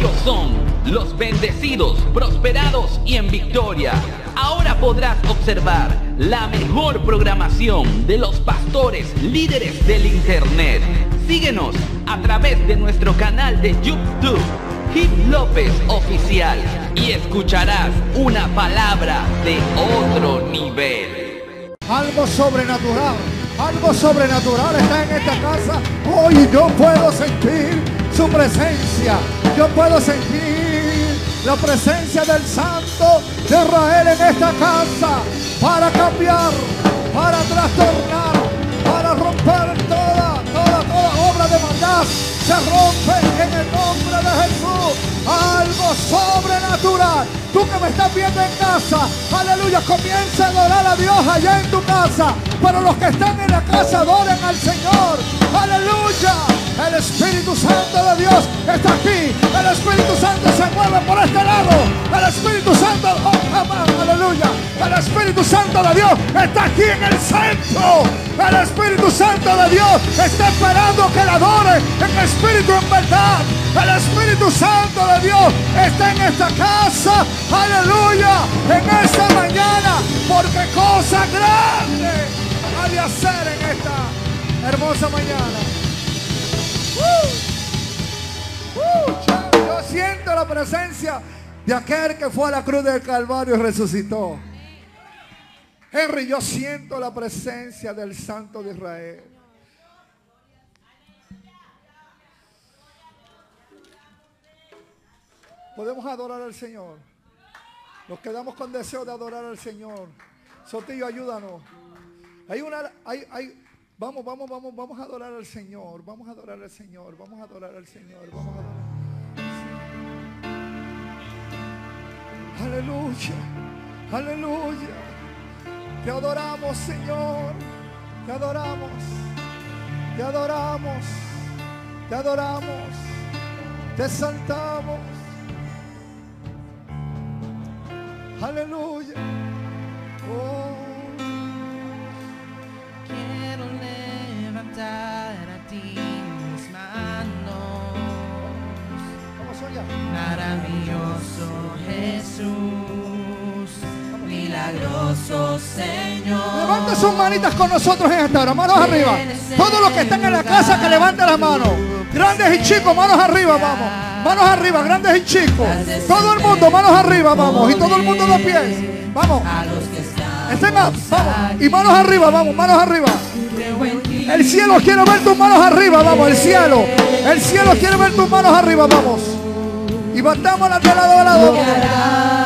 Ellos son los bendecidos, prosperados y en victoria. Ahora podrás observar la mejor programación de los pastores líderes del Internet. Síguenos a través de nuestro canal de YouTube, Hip López Oficial, y escucharás una palabra de otro nivel. Algo sobrenatural, algo sobrenatural está en esta casa. Hoy yo puedo sentir su presencia. Yo puedo sentir la presencia del Santo de Israel en esta casa para cambiar, para trastornar, para romper toda, toda, toda obra de maldad. Se rompe en el nombre de Jesús. Algo sobrenatural. Tú que me estás viendo en casa, aleluya, comienza a adorar a Dios allá en tu casa. Pero los que están en la casa adoren al Señor. Aleluya. El Espíritu Santo de Dios está aquí. El Espíritu Santo se mueve por este lado. El Espíritu Santo, oh, aleluya. El Espíritu Santo de Dios está aquí en el centro. El Espíritu Santo de Dios está esperando que la adore en espíritu en verdad. El Espíritu Santo de Dios está en esta casa. Aleluya. En esta mañana. Porque cosa grande ha de hacer en esta hermosa mañana. Uh, uh, yo siento la presencia de aquel que fue a la cruz del Calvario y resucitó. Henry, yo siento la presencia del Santo de Israel. Podemos adorar al Señor. Nos quedamos con deseo de adorar al Señor. Sotillo, ayúdanos. Hay una, hay, hay, vamos, vamos, vamos, vamos a adorar al Señor. Vamos a adorar al Señor. Vamos a adorar al Señor. Vamos a adorar. Aleluya. Aleluya. Te adoramos, Señor. Te adoramos. Te adoramos. Te adoramos. Te saltamos. Aleluya. Oh. Quiero levantar a ti mis manos. Vamos allá. Maravilloso Jesús, milagroso Señor. Levanta sus manitas con nosotros en esta hora. Manos arriba. Todos los que están en la casa que levanten las manos. Grandes y chicos, manos arriba, vamos. Manos arriba, grandes y chicos. Todo el mundo, manos arriba, vamos. Y todo el mundo de pies. Vamos. Estén up, vamos. Y manos arriba, vamos, manos arriba. El cielo quiere ver tus manos arriba, vamos, el cielo. El cielo quiere ver tus manos arriba, vamos. Y batamos de lado a lado.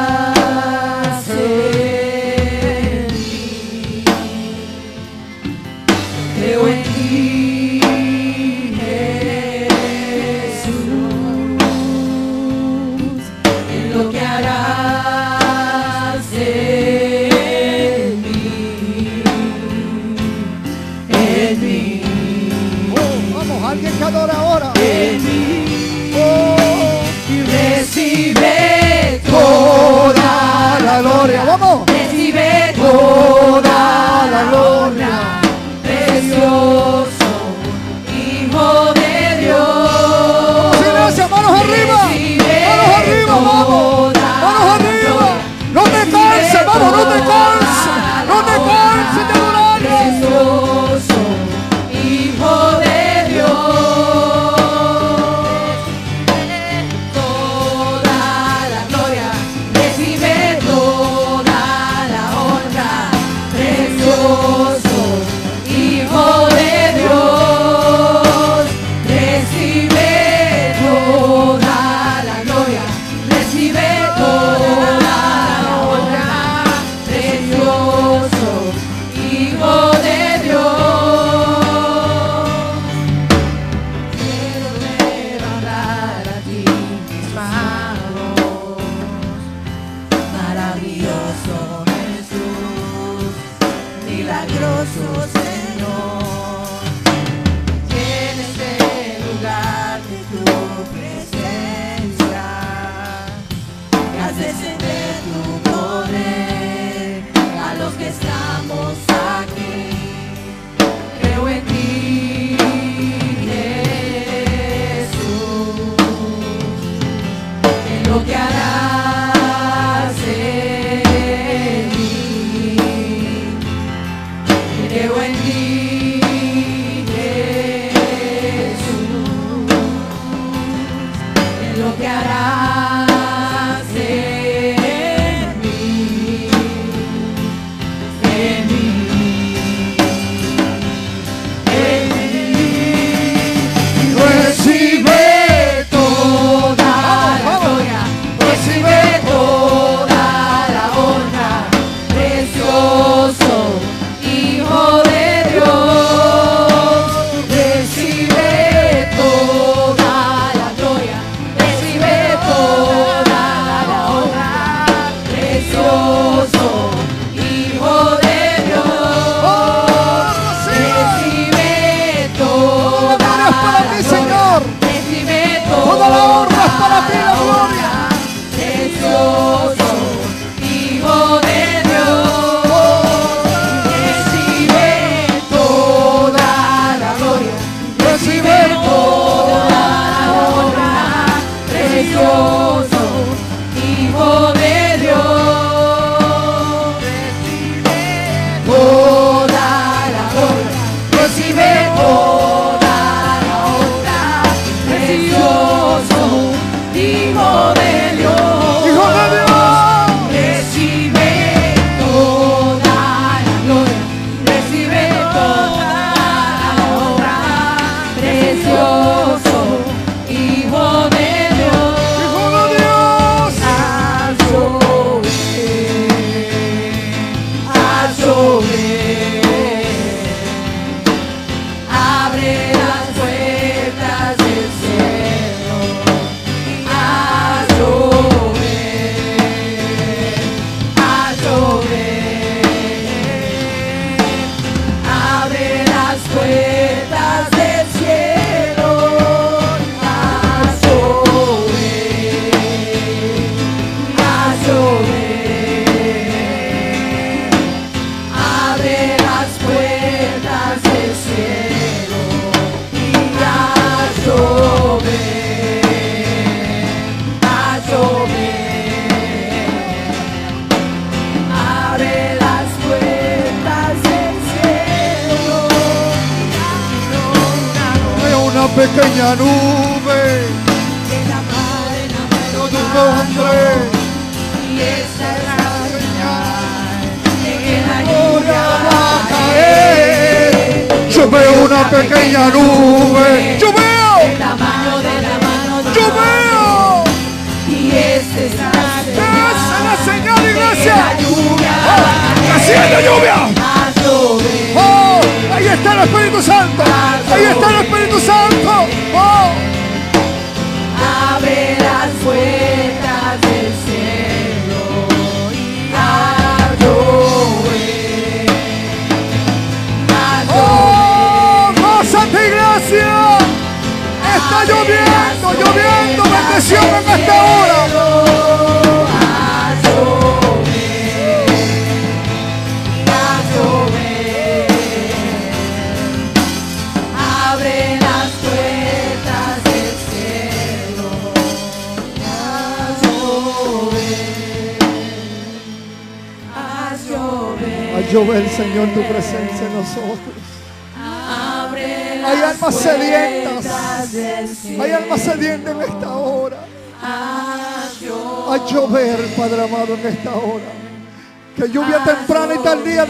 Mano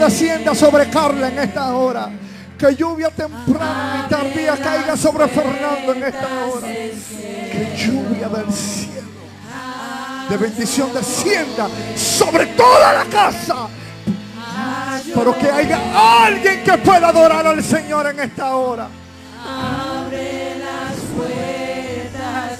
descienda sobre Carla en esta hora. Que lluvia temprana y tardía caiga sobre Fernando en esta hora. Que lluvia del cielo, de bendición descienda sobre toda la casa. Pero que haya alguien que pueda adorar al Señor en esta hora.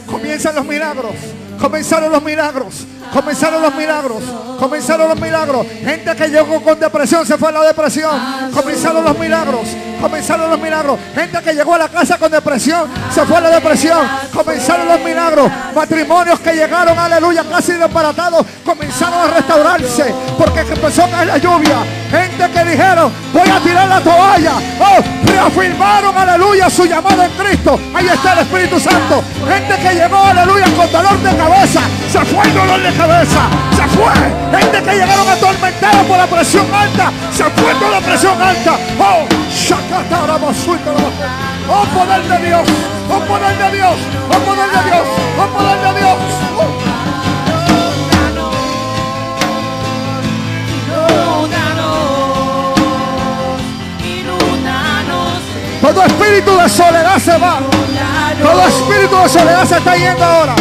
Comienzan los milagros. Comenzaron los milagros. Comenzaron los milagros. Comenzaron los milagros. Gente que llegó con depresión se fue a la depresión. Comenzaron los milagros comenzaron los milagros. Gente que llegó a la casa con depresión, se fue a la depresión, comenzaron los milagros. Matrimonios que llegaron, aleluya, casi desbaratados, comenzaron a restaurarse porque empezó a caer la lluvia. Gente que dijeron, voy a tirar la toalla. Oh, reafirmaron, aleluya, su llamada en Cristo. Ahí está el Espíritu Santo. Gente que llegó, aleluya, con dolor de cabeza. Se fue el dolor de cabeza. Se fue. Gente que llegaron atormentados por la presión alta. Se ha puesto la presión alta. Oh, Oh, poder de Dios. Oh, poder de Dios. Oh, poder de Dios. Oh, poder de Dios. Oh. Todo espíritu de soledad se va. Todo espíritu de soledad se está yendo ahora.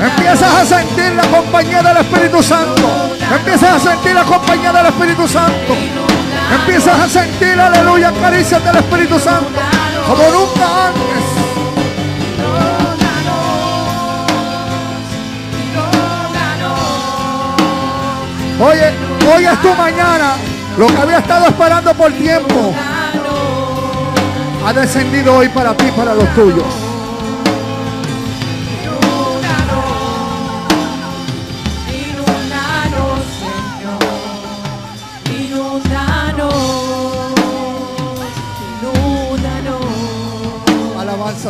Empiezas a sentir la compañía del Espíritu Santo. Empiezas a sentir la compañía del Espíritu Santo. Empiezas a sentir, aleluya, caricias del Espíritu Santo. Como nunca antes. Oye, hoy es tu mañana. Lo que había estado esperando por tiempo ha descendido hoy para ti, para los tuyos.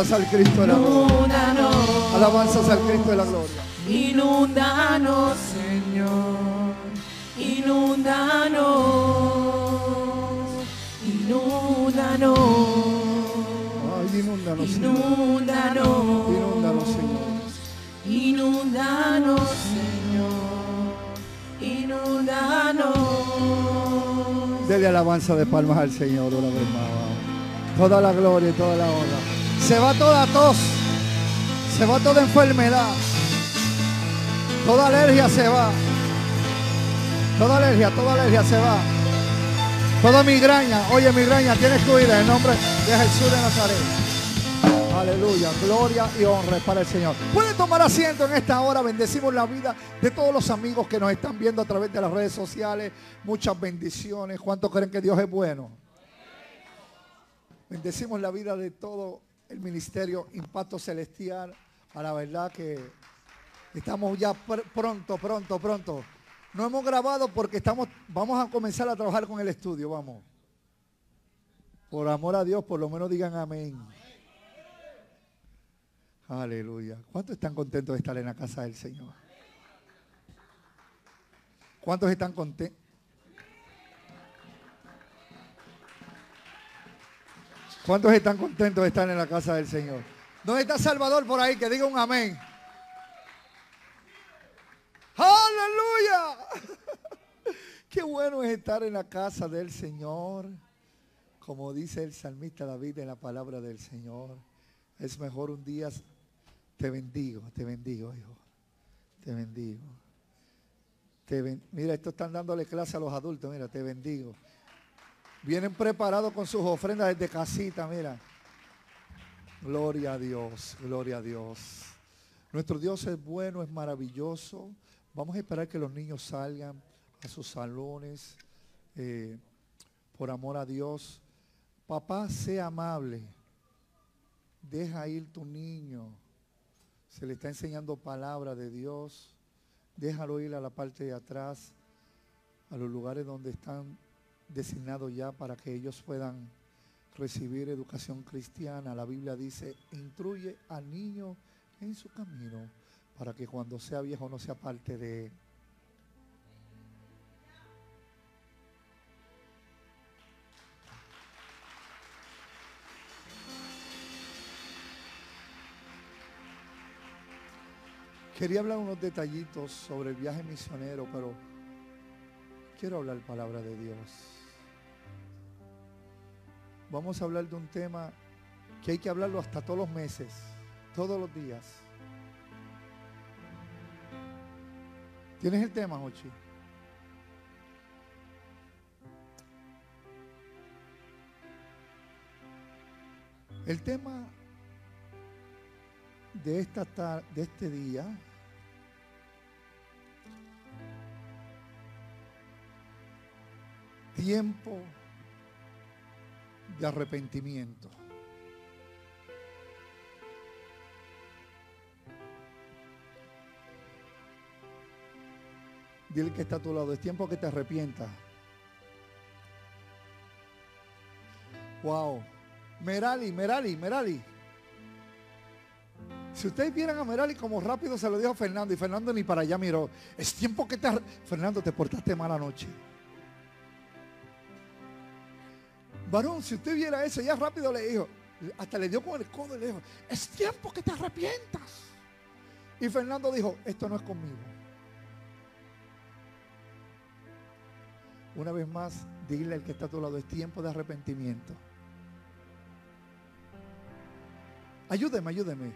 Alabanzas al Cristo de la gloria. Alabanzas al Cristo de la gloria. Inúndanos, Señor. Inúndanos. Inúndanos. Ay, inúndanos, Señor. Inúndanos. Inúndanos, Señor. Inúndanos, Señor. Inúndanos. Dele alabanza de palmas al Señor una vez más. Toda la gloria y toda la honra. Se va toda tos. Se va toda enfermedad. Toda alergia se va. Toda alergia, toda alergia se va. Toda migraña. Oye, migraña, tienes que huir en el nombre de Jesús de Nazaret. Aleluya, gloria y honra para el Señor. Pueden tomar asiento en esta hora. Bendecimos la vida de todos los amigos que nos están viendo a través de las redes sociales. Muchas bendiciones. ¿Cuántos creen que Dios es bueno? Bendecimos la vida de todo el ministerio Impacto Celestial. A la verdad que estamos ya pr- pronto, pronto, pronto. No hemos grabado porque estamos, vamos a comenzar a trabajar con el estudio, vamos. Por amor a Dios, por lo menos digan amén. Aleluya. ¿Cuántos están contentos de estar en la casa del Señor? ¿Cuántos están contentos? ¿Cuántos están contentos de estar en la casa del Señor? ¿Dónde está Salvador por ahí? Que diga un amén. Aleluya. Qué bueno es estar en la casa del Señor. Como dice el salmista David en la palabra del Señor. Es mejor un día. Te bendigo, te bendigo, hijo. Te bendigo. Te Mira, esto están dándole clase a los adultos. Mira, te bendigo. Vienen preparados con sus ofrendas desde casita, mira. Gloria a Dios, gloria a Dios. Nuestro Dios es bueno, es maravilloso. Vamos a esperar que los niños salgan a sus salones. eh, por amor a Dios. Papá, sea amable. Deja ir tu niño. Se le está enseñando palabra de Dios. Déjalo ir a la parte de atrás, a los lugares donde están designados ya para que ellos puedan recibir educación cristiana. La Biblia dice, instruye al niño en su camino para que cuando sea viejo no sea parte de él. Quería hablar unos detallitos sobre el viaje misionero, pero quiero hablar palabra de Dios. Vamos a hablar de un tema que hay que hablarlo hasta todos los meses, todos los días. ¿Tienes el tema, Ochi? El tema de, esta de este día tiempo de arrepentimiento. Dile que está a tu lado, es tiempo que te arrepientas. Wow. Merali, Merali, Merali. Si ustedes vieran a Merali como rápido se lo dijo Fernando y Fernando ni para allá miró. Es tiempo que te... Fernando, te portaste mal anoche. Varón, si usted viera eso, ya rápido le dijo, hasta le dio con el codo y le dijo, es tiempo que te arrepientas. Y Fernando dijo, esto no es conmigo. Una vez más, dile al que está a tu lado, es tiempo de arrepentimiento. Ayúdeme, ayúdeme.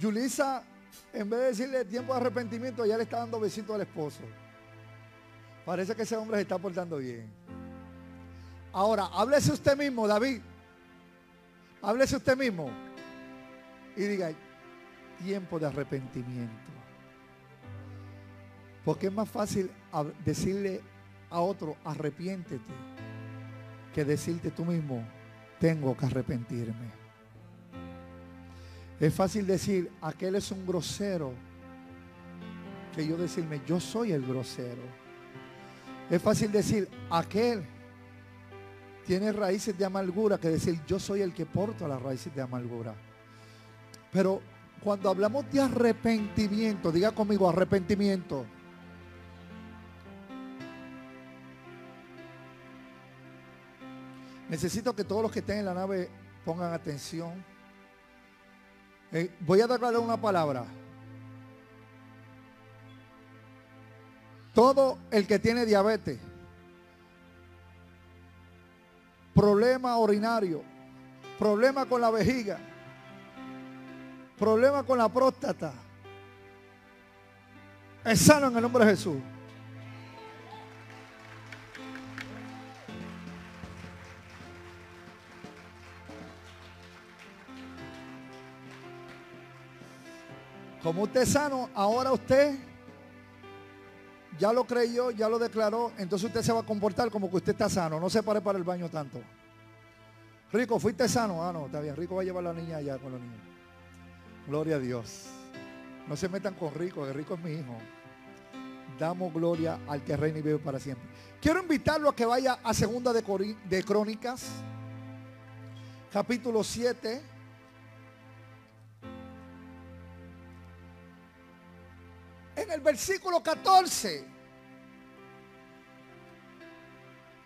Yulisa, en vez de decirle tiempo de arrepentimiento, ya le está dando besito al esposo. Parece que ese hombre se está portando bien. Ahora, háblese usted mismo, David. Háblese usted mismo. Y diga, tiempo de arrepentimiento. Porque es más fácil decirle a otro, arrepiéntete, que decirte tú mismo, tengo que arrepentirme. Es fácil decir, aquel es un grosero, que yo decirme, yo soy el grosero. Es fácil decir, aquel tiene raíces de amargura, que decir, yo soy el que porto las raíces de amargura. Pero cuando hablamos de arrepentimiento, diga conmigo arrepentimiento. Necesito que todos los que estén en la nave pongan atención. Eh, voy a darle una palabra. Todo el que tiene diabetes, problema urinario, problema con la vejiga, problema con la próstata, es sano en el nombre de Jesús. Como usted es sano, ahora usted ya lo creyó, ya lo declaró, entonces usted se va a comportar como que usted está sano. No se pare para el baño tanto. Rico, fuiste sano. Ah, no, está bien. Rico va a llevar a la niña allá con los niños. Gloria a Dios. No se metan con Rico, que Rico es mi hijo. Damos gloria al que reina y vive para siempre. Quiero invitarlo a que vaya a segunda de, de Crónicas, capítulo 7. El versículo 14.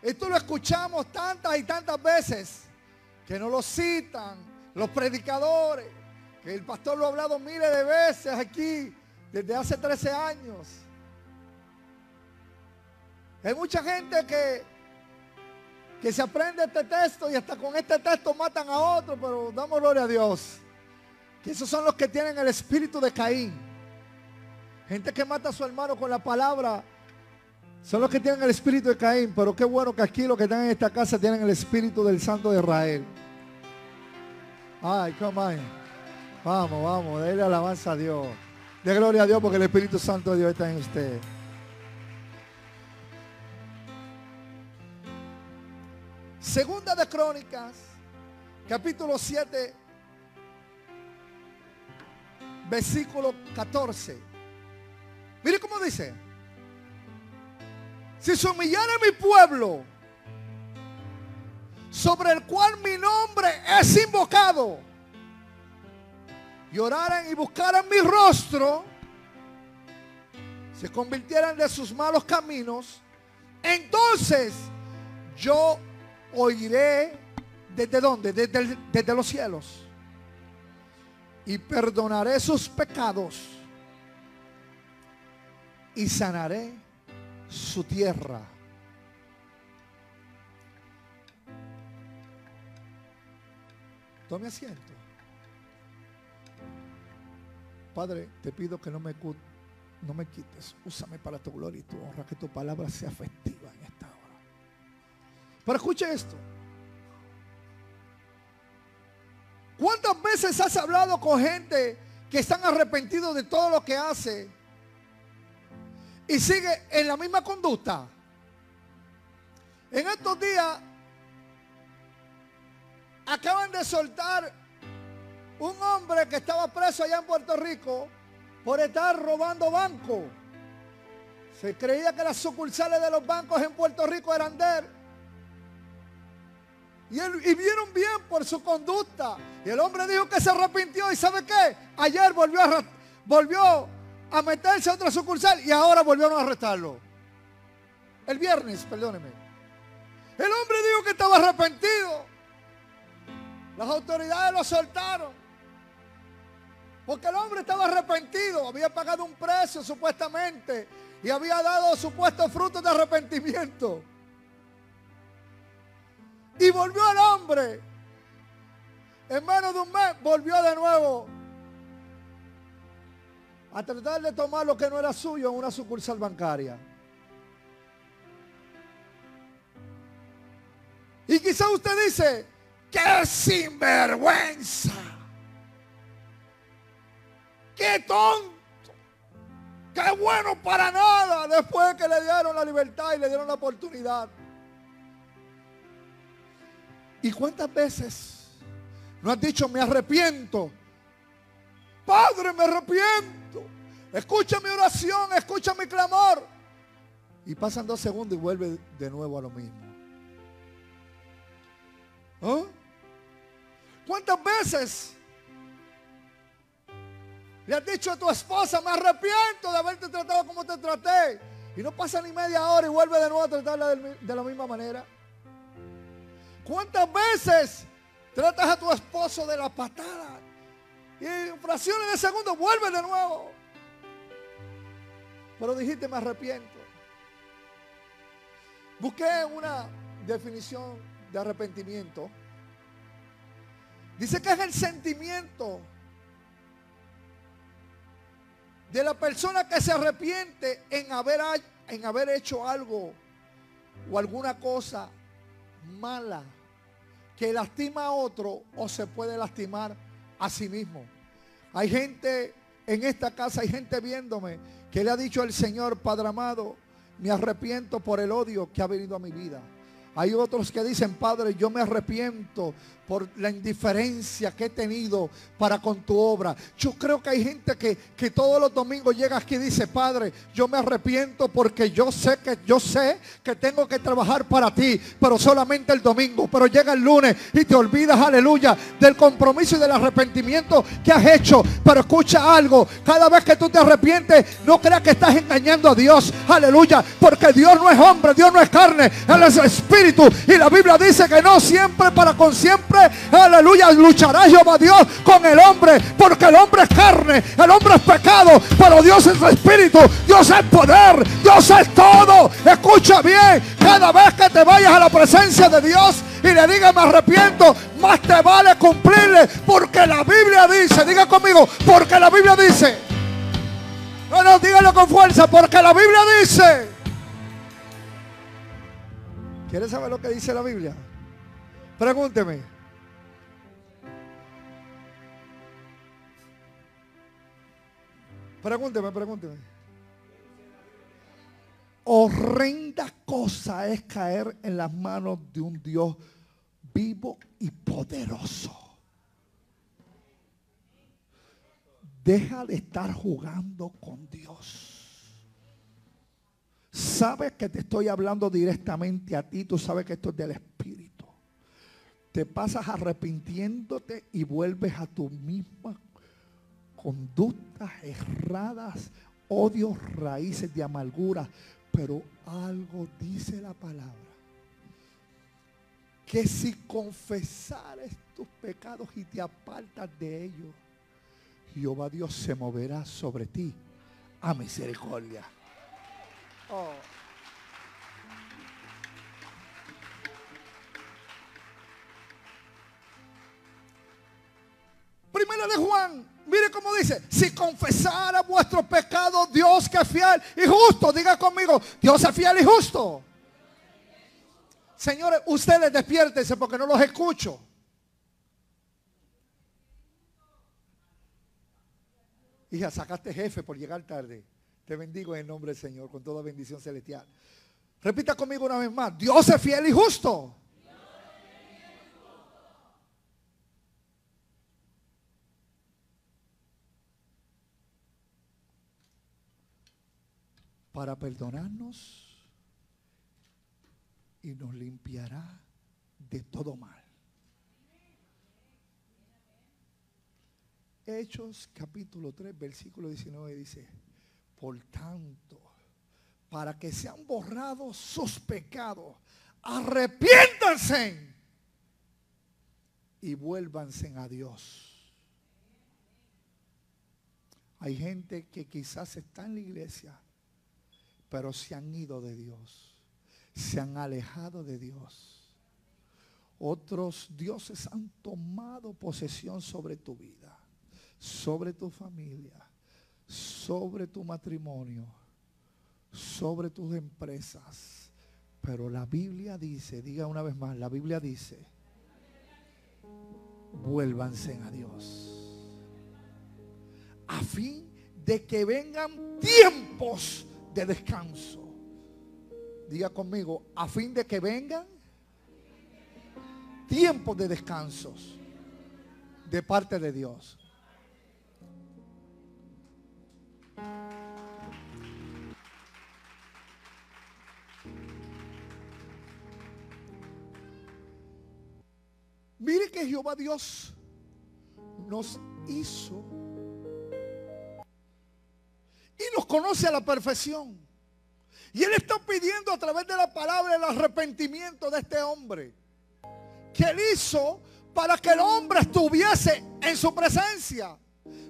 Esto lo escuchamos tantas y tantas veces que no lo citan los predicadores, que el pastor lo ha hablado miles de veces aquí desde hace 13 años. Hay mucha gente que, que se aprende este texto y hasta con este texto matan a otro, pero damos gloria a Dios. Que esos son los que tienen el espíritu de Caín. Gente que mata a su hermano con la palabra. Son los que tienen el espíritu de Caín. Pero qué bueno que aquí los que están en esta casa tienen el espíritu del Santo de Israel. Ay, come on. Vamos, vamos. Dele alabanza a Dios. De gloria a Dios porque el Espíritu Santo de Dios está en usted. Segunda de Crónicas, capítulo 7, versículo 14. Mire cómo dice. Si se humillara mi pueblo, sobre el cual mi nombre es invocado, y oraran y buscaran mi rostro, se convirtieran de sus malos caminos, entonces yo oiré desde dónde? Desde, desde los cielos. Y perdonaré sus pecados y sanaré su tierra. Tome asiento. Padre, te pido que no me, quites. Úsame para tu gloria y tu honra. Que tu palabra sea efectiva en esta hora. Pero escuche esto. ¿Cuántas veces has hablado con gente que están arrepentidos de todo lo que hace? Y sigue en la misma conducta. En estos días acaban de soltar un hombre que estaba preso allá en Puerto Rico por estar robando bancos. Se creía que las sucursales de los bancos en Puerto Rico eran de él. Y, y, vieron bien por su conducta. Y el hombre dijo que se arrepintió. ¿Y sabe qué? Ayer volvió a, volvió a meterse a otra sucursal y ahora volvieron a arrestarlo. El viernes, perdóneme. El hombre dijo que estaba arrepentido. Las autoridades lo soltaron. Porque el hombre estaba arrepentido. Había pagado un precio supuestamente. Y había dado supuestos frutos de arrepentimiento. Y volvió el hombre. En menos de un mes volvió de nuevo a tratar de tomar lo que no era suyo en una sucursal bancaria. Y quizá usted dice, ¡qué sinvergüenza! ¡Qué tonto! ¡Qué bueno para nada! Después que le dieron la libertad y le dieron la oportunidad. ¿Y cuántas veces no has dicho, me arrepiento? Padre, me arrepiento. Escucha mi oración, escucha mi clamor. Y pasan dos segundos y vuelve de nuevo a lo mismo. ¿Ah? ¿Cuántas veces le has dicho a tu esposa, me arrepiento de haberte tratado como te traté? Y no pasa ni media hora y vuelve de nuevo a tratarla de la misma manera. ¿Cuántas veces tratas a tu esposo de la patada? Y en fracciones de segundo vuelve de nuevo. Pero dijiste, me arrepiento. Busqué una definición de arrepentimiento. Dice que es el sentimiento de la persona que se arrepiente en haber, en haber hecho algo o alguna cosa mala que lastima a otro o se puede lastimar a sí mismo. Hay gente en esta casa, hay gente viéndome que le ha dicho al Señor, Padre amado, me arrepiento por el odio que ha venido a mi vida. Hay otros que dicen, Padre, yo me arrepiento por la indiferencia que he tenido para con tu obra. Yo creo que hay gente que, que todos los domingos llega aquí y dice, Padre, yo me arrepiento porque yo sé que yo sé que tengo que trabajar para ti, pero solamente el domingo. Pero llega el lunes y te olvidas, aleluya, del compromiso y del arrepentimiento que has hecho. Pero escucha algo, cada vez que tú te arrepientes, no creas que estás engañando a Dios, aleluya, porque Dios no es hombre, Dios no es carne, Él es Y la Biblia dice que no siempre para con siempre aleluya, luchará Jehová Dios con el hombre, porque el hombre es carne, el hombre es pecado, pero Dios es espíritu, Dios es poder, Dios es todo. Escucha bien, cada vez que te vayas a la presencia de Dios y le digas me arrepiento, más te vale cumplirle, porque la Biblia dice, diga conmigo, porque la Biblia dice, no, no, dígalo con fuerza, porque la Biblia dice. ¿Quieres saber lo que dice la Biblia? Pregúnteme. Pregúnteme, pregúnteme. Horrenda cosa es caer en las manos de un Dios vivo y poderoso. Deja de estar jugando con Dios. Sabes que te estoy hablando directamente a ti. Tú sabes que esto es del Espíritu. Te pasas arrepintiéndote y vuelves a tu misma conductas erradas, odios, raíces de amargura. Pero algo dice la palabra. Que si confesares tus pecados y te apartas de ellos, Jehová Dios se moverá sobre ti a misericordia. Oh. Primera de Juan Mire cómo dice, si confesara vuestro pecado, Dios que es fiel y justo, diga conmigo, Dios es fiel y justo. Señores, ustedes despiértense porque no los escucho. Hija, sacaste jefe por llegar tarde. Te bendigo en el nombre del Señor con toda bendición celestial. Repita conmigo una vez más. Dios es fiel y justo. para perdonarnos y nos limpiará de todo mal. Hechos capítulo 3, versículo 19 dice, por tanto, para que sean borrados sus pecados, arrepiéntanse y vuélvanse a Dios. Hay gente que quizás está en la iglesia pero se han ido de Dios, se han alejado de Dios. Otros dioses han tomado posesión sobre tu vida, sobre tu familia, sobre tu matrimonio, sobre tus empresas. Pero la Biblia dice, diga una vez más, la Biblia dice, vuélvanse a Dios. A fin de que vengan tiempos de descanso. Diga conmigo, a fin de que vengan tiempos de descansos de parte de Dios. Que Jehová Dios nos hizo y nos conoce a la perfección. Y Él está pidiendo a través de la palabra el arrepentimiento de este hombre. Que Él hizo para que el hombre estuviese en su presencia.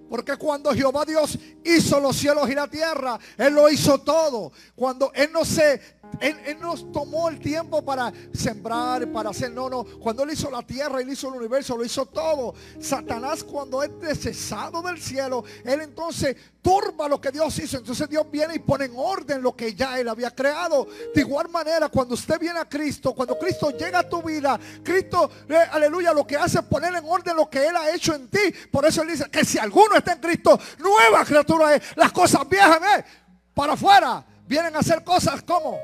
Porque cuando Jehová Dios hizo los cielos y la tierra, Él lo hizo todo. Cuando Él no se él, nos tomó el tiempo para sembrar, para hacer, no, no. Cuando Él hizo la tierra, Él hizo el universo, lo hizo todo. Satanás cuando es descesado del cielo, Él entonces turba lo que Dios hizo. Entonces Dios viene y pone en orden lo que ya Él había creado. De igual manera, cuando usted viene a Cristo, cuando Cristo llega a tu vida, Cristo, eh, aleluya, lo que hace es poner en orden lo que Él ha hecho en ti. Por eso Él dice que si alguno está en Cristo, nueva criatura es. Las cosas viejas, eh, para afuera, vienen a hacer cosas como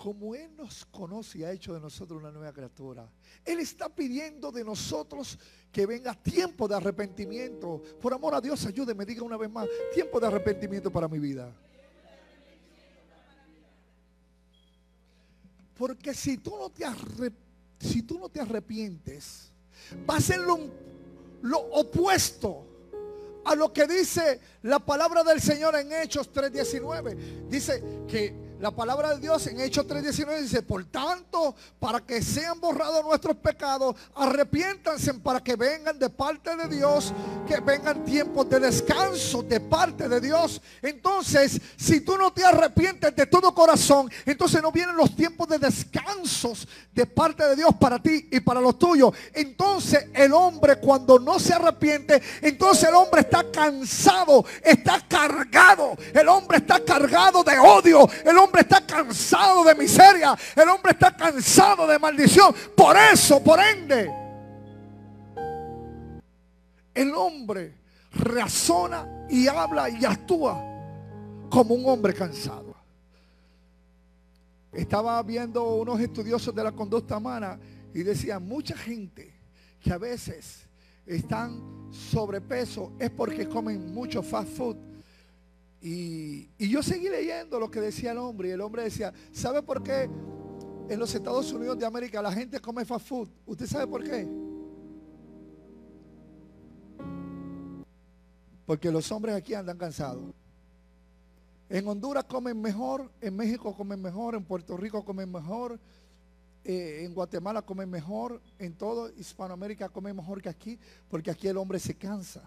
como Él nos conoce y ha hecho de nosotros una nueva criatura, Él está pidiendo de nosotros que venga tiempo de arrepentimiento. Por amor a Dios, ayúdeme, diga una vez más, tiempo de arrepentimiento para mi vida. Porque si tú no te, si tú no te arrepientes, va a ser lo, lo opuesto a lo que dice la palabra del Señor en Hechos 3.19. Dice que la palabra de Dios en Hechos 3.19 dice, por tanto, para que sean borrados nuestros pecados, arrepiéntanse para que vengan de parte de Dios, que vengan tiempos de descanso de parte de Dios. Entonces, si tú no te arrepientes de todo corazón, entonces no vienen los tiempos de descansos de parte de Dios para ti y para los tuyos. Entonces el hombre cuando no se arrepiente, entonces el hombre está cansado, está cargado. El hombre está cargado de odio. El hombre hombre está cansado de miseria. El hombre está cansado de maldición. Por eso, por ende, el hombre razona y habla y actúa como un hombre cansado. Estaba viendo unos estudiosos de la conducta humana y decían, mucha gente que a veces están sobrepeso es porque comen mucho fast food y, yo seguí leyendo lo que decía el hombre. Y el hombre decía, ¿sabe por qué en los Estados Unidos de América la gente come fast food? ¿Usted sabe por qué? Porque los hombres aquí andan cansados. En Honduras comen mejor, en México comen mejor, en Puerto Rico comen mejor, eh, en Guatemala comen mejor, en todo Hispanoamérica comen mejor que aquí, porque aquí el hombre se cansa.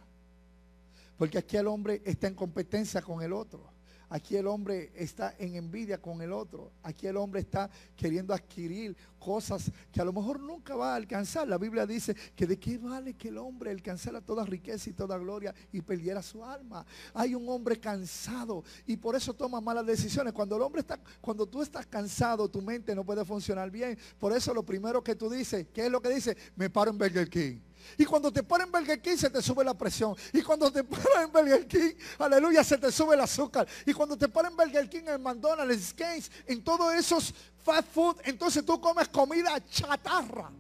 Porque aquí el hombre está en competencia con el otro. Aquí el hombre está en envidia con el otro. Aquí el hombre está queriendo adquirir cosas que a lo mejor nunca va a alcanzar. La Biblia dice que de qué vale que el hombre alcanzara toda riqueza y toda gloria y perdiera su alma. Hay un hombre cansado y por eso toma malas decisiones. Cuando el hombre está, cuando tú estás cansado, tu mente no puede funcionar bien. Por eso lo primero que tú dices, ¿qué es lo que dice? Me paro en Burger King. Y cuando te ponen Burger King se te sube la presión. Y cuando te ponen Burger King, aleluya, se te sube el azúcar. Y cuando te ponen Burger King en McDonald's, Gaines, en todos esos fast food, entonces tú comes comida chatarra.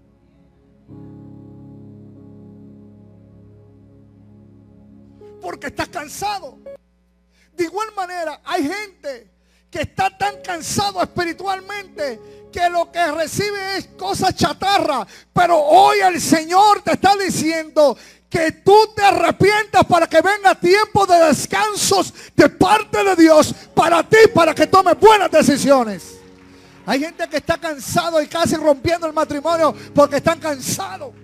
Porque estás cansado. De igual manera, hay gente que está tan cansado espiritualmente que lo que recibe es cosa chatarra. Pero hoy el Señor te está diciendo que tú te arrepientas para que venga tiempo de descansos de parte de Dios para ti, para que tomes buenas decisiones. Hay gente que está cansado y casi rompiendo el matrimonio porque están cansados.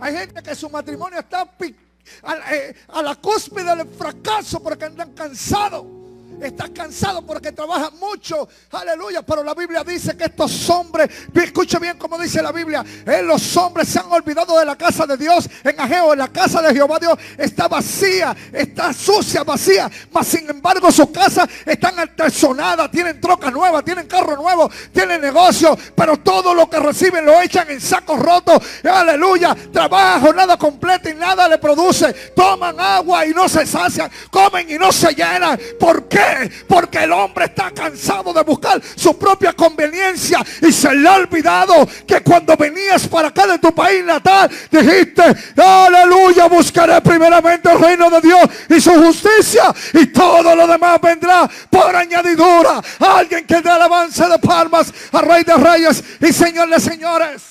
Hay gente que su matrimonio está a, eh, a la cúspide del fracaso porque andan cansados. Estás cansado porque trabajas mucho. Aleluya. Pero la Biblia dice que estos hombres, escucha bien como dice la Biblia, eh, los hombres se han olvidado de la casa de Dios. En Ageo, en la casa de Jehová Dios está vacía, está sucia, vacía. Mas sin embargo su casa están artesonadas, tienen troca nueva, tienen carro nuevo, tienen negocio. Pero todo lo que reciben lo echan en sacos rotos. Aleluya. Trabajo, nada completo y nada le produce. Toman agua y no se sacian. Comen y no se llenan. ¿Por qué? Porque el hombre está cansado de buscar su propia conveniencia y se le ha olvidado que cuando venías para acá de tu país natal, dijiste, aleluya, buscaré primeramente el reino de Dios y su justicia y todo lo demás vendrá por añadidura. Alguien que dé alabanza de palmas a Rey de Reyes y Señor de Señores.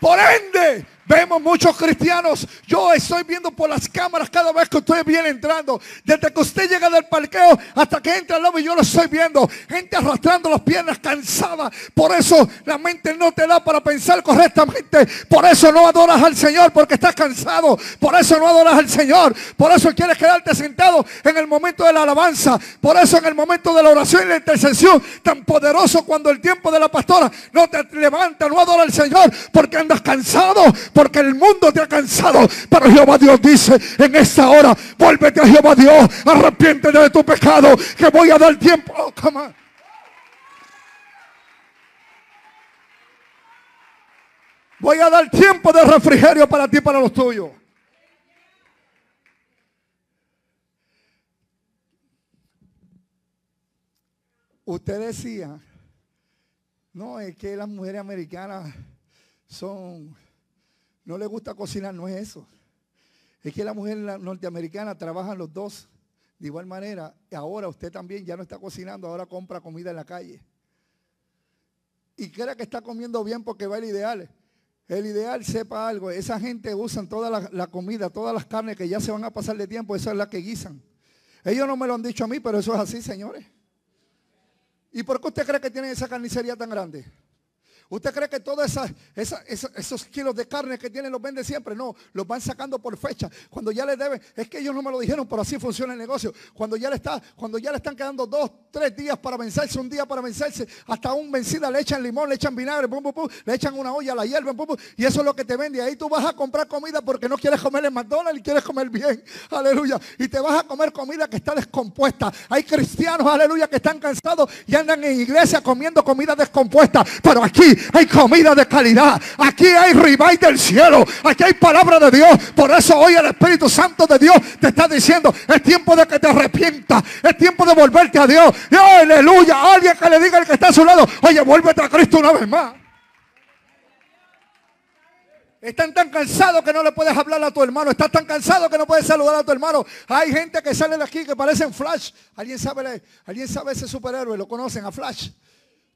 Por ende, Vemos muchos cristianos. Yo estoy viendo por las cámaras cada vez que usted viene entrando. Desde que usted llega del parqueo hasta que entra al lobby, yo lo estoy viendo. Gente arrastrando las piernas cansada. Por eso la mente no te da para pensar correctamente. Por eso no adoras al Señor porque estás cansado. Por eso no adoras al Señor. Por eso quieres quedarte sentado en el momento de la alabanza. Por eso en el momento de la oración y la intercesión tan poderoso cuando el tiempo de la pastora no te levanta, no adora al Señor porque andas cansado porque el mundo te ha cansado. Pero Jehová Dios dice en esta hora, vuélvete a Jehová Dios, arrepiéntete de tu pecado, que voy a dar tiempo. Oh, voy a dar tiempo de refrigerio para ti y para los tuyos. Usted decía, no, es que las mujeres americanas son no le gusta cocinar, no es eso. Es que la mujer norteamericana trabajan los dos de igual manera. Ahora usted también ya no está cocinando, ahora compra comida en la calle. Y cree que está comiendo bien porque va el ideal. El ideal, sepa algo, esa gente usan toda la, la, comida, todas las carnes que ya se van a pasar de tiempo, esa es la que guisan. Ellos no me lo han dicho a mí, pero eso es así, señores. ¿Y por qué usted cree que tienen esa carnicería tan grande? ¿Usted cree que todos esos kilos de carne que tienen los venden siempre? No, los van sacando por fecha. Cuando ya le deben, es que ellos no me lo dijeron, pero así funciona el negocio. Cuando ya le está, cuando ya le están quedando dos, tres días para vencerse, un día para vencerse, hasta un vencida le echan limón, le echan vinagre, le echan una olla, la hierba, y eso es lo que te vende. Ahí tú vas a comprar comida porque no quieres comer en McDonald's y quieres comer bien. Aleluya. Y te vas a comer comida que está descompuesta. Hay cristianos, aleluya, que están cansados y andan en iglesia comiendo comida descompuesta. Pero aquí hay comida de calidad. Aquí hay ribay del cielo. Aquí hay palabra de Dios. Por eso hoy el Espíritu Santo de Dios te está diciendo, es tiempo de que te arrepientas. Es tiempo de volverte a Dios. aleluya. Alguien que le diga al que está a su lado, oye, vuélvete a Cristo una vez más. Están tan cansados que no le puedes hablar a tu hermano. Estás tan cansado que no puedes saludar a tu hermano. Hay gente que sale de aquí que parecen Flash. ¿Alguien sabe, ¿Alguien sabe ese superhéroe? ¿Lo conocen a Flash?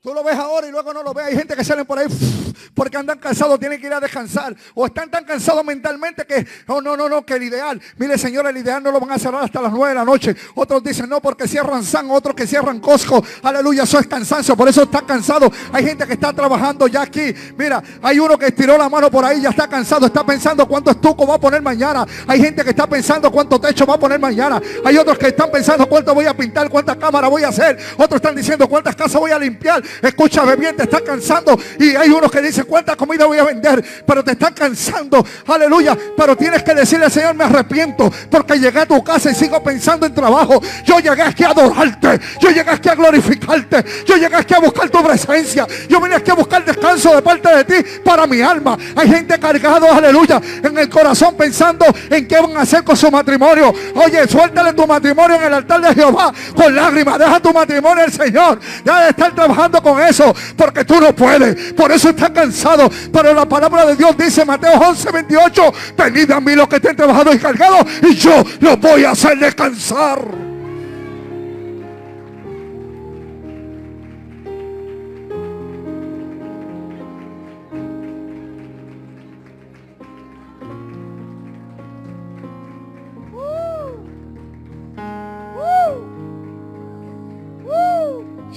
Tú lo ves ahora y luego no lo ves. Hay gente que salen por ahí porque andan cansados, tienen que ir a descansar. O están tan cansados mentalmente que, oh, no, no, no, que el ideal. Mire, señor, el ideal no lo van a cerrar hasta las nueve de la noche. Otros dicen no porque cierran San, otros que cierran Costco. Aleluya, eso es cansancio. Por eso está cansado. Hay gente que está trabajando ya aquí. Mira, hay uno que estiró la mano por ahí, ya está cansado. Está pensando cuánto estuco va a poner mañana. Hay gente que está pensando cuánto techo va a poner mañana. Hay otros que están pensando cuánto voy a pintar, cuántas cámaras voy a hacer. Otros están diciendo cuántas casas voy a limpiar. Escúchame bien, te está cansando. Y hay unos que dicen, ¿cuánta comida voy a vender? Pero te está cansando. Aleluya. Pero tienes que decirle, Señor, me arrepiento. Porque llegué a tu casa y sigo pensando en trabajo. Yo llegué aquí a adorarte. Yo llegué aquí a glorificarte. Yo llegué aquí a buscar tu presencia. Yo vine aquí a buscar descanso de parte de ti para mi alma. Hay gente cargado, aleluya, en el corazón pensando en qué van a hacer con su matrimonio. Oye, suéltale tu matrimonio en el altar de Jehová con lágrimas. Deja tu matrimonio al Señor. Ya de estar trabajando con él porque tú no puedes. Por eso estás cansado. Pero la palabra de Dios dice, Mateo 11, 28, venid a mí los que estén trabajados y cargados y yo los voy a hacer descansar.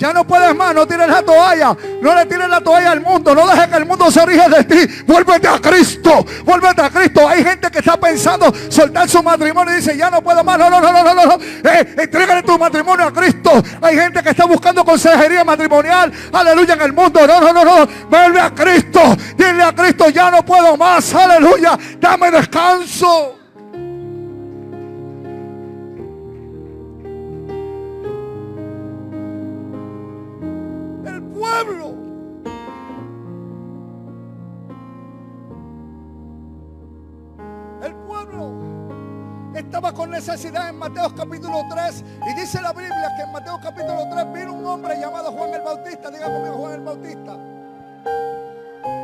Ya no puedes más, no tires la toalla. No le tires la toalla al mundo. No dejes que el mundo se rija de ti. Vuélvete a Cristo. Vuélvete a Cristo. Hay gente que está pensando soltar su matrimonio y dice, ya no puedo más. No, no, no, no, no, no. Eh, entrégale tu matrimonio a Cristo. Hay gente que está buscando consejería matrimonial. Aleluya en el mundo. No, no, no, no. Vuelve a Cristo. Dile a Cristo, ya no puedo más. Aleluya. Dame descanso. El pueblo estaba con necesidad en Mateo capítulo 3 y dice la Biblia que en Mateo capítulo 3 vino un hombre llamado Juan el Bautista, diga conmigo Juan el Bautista.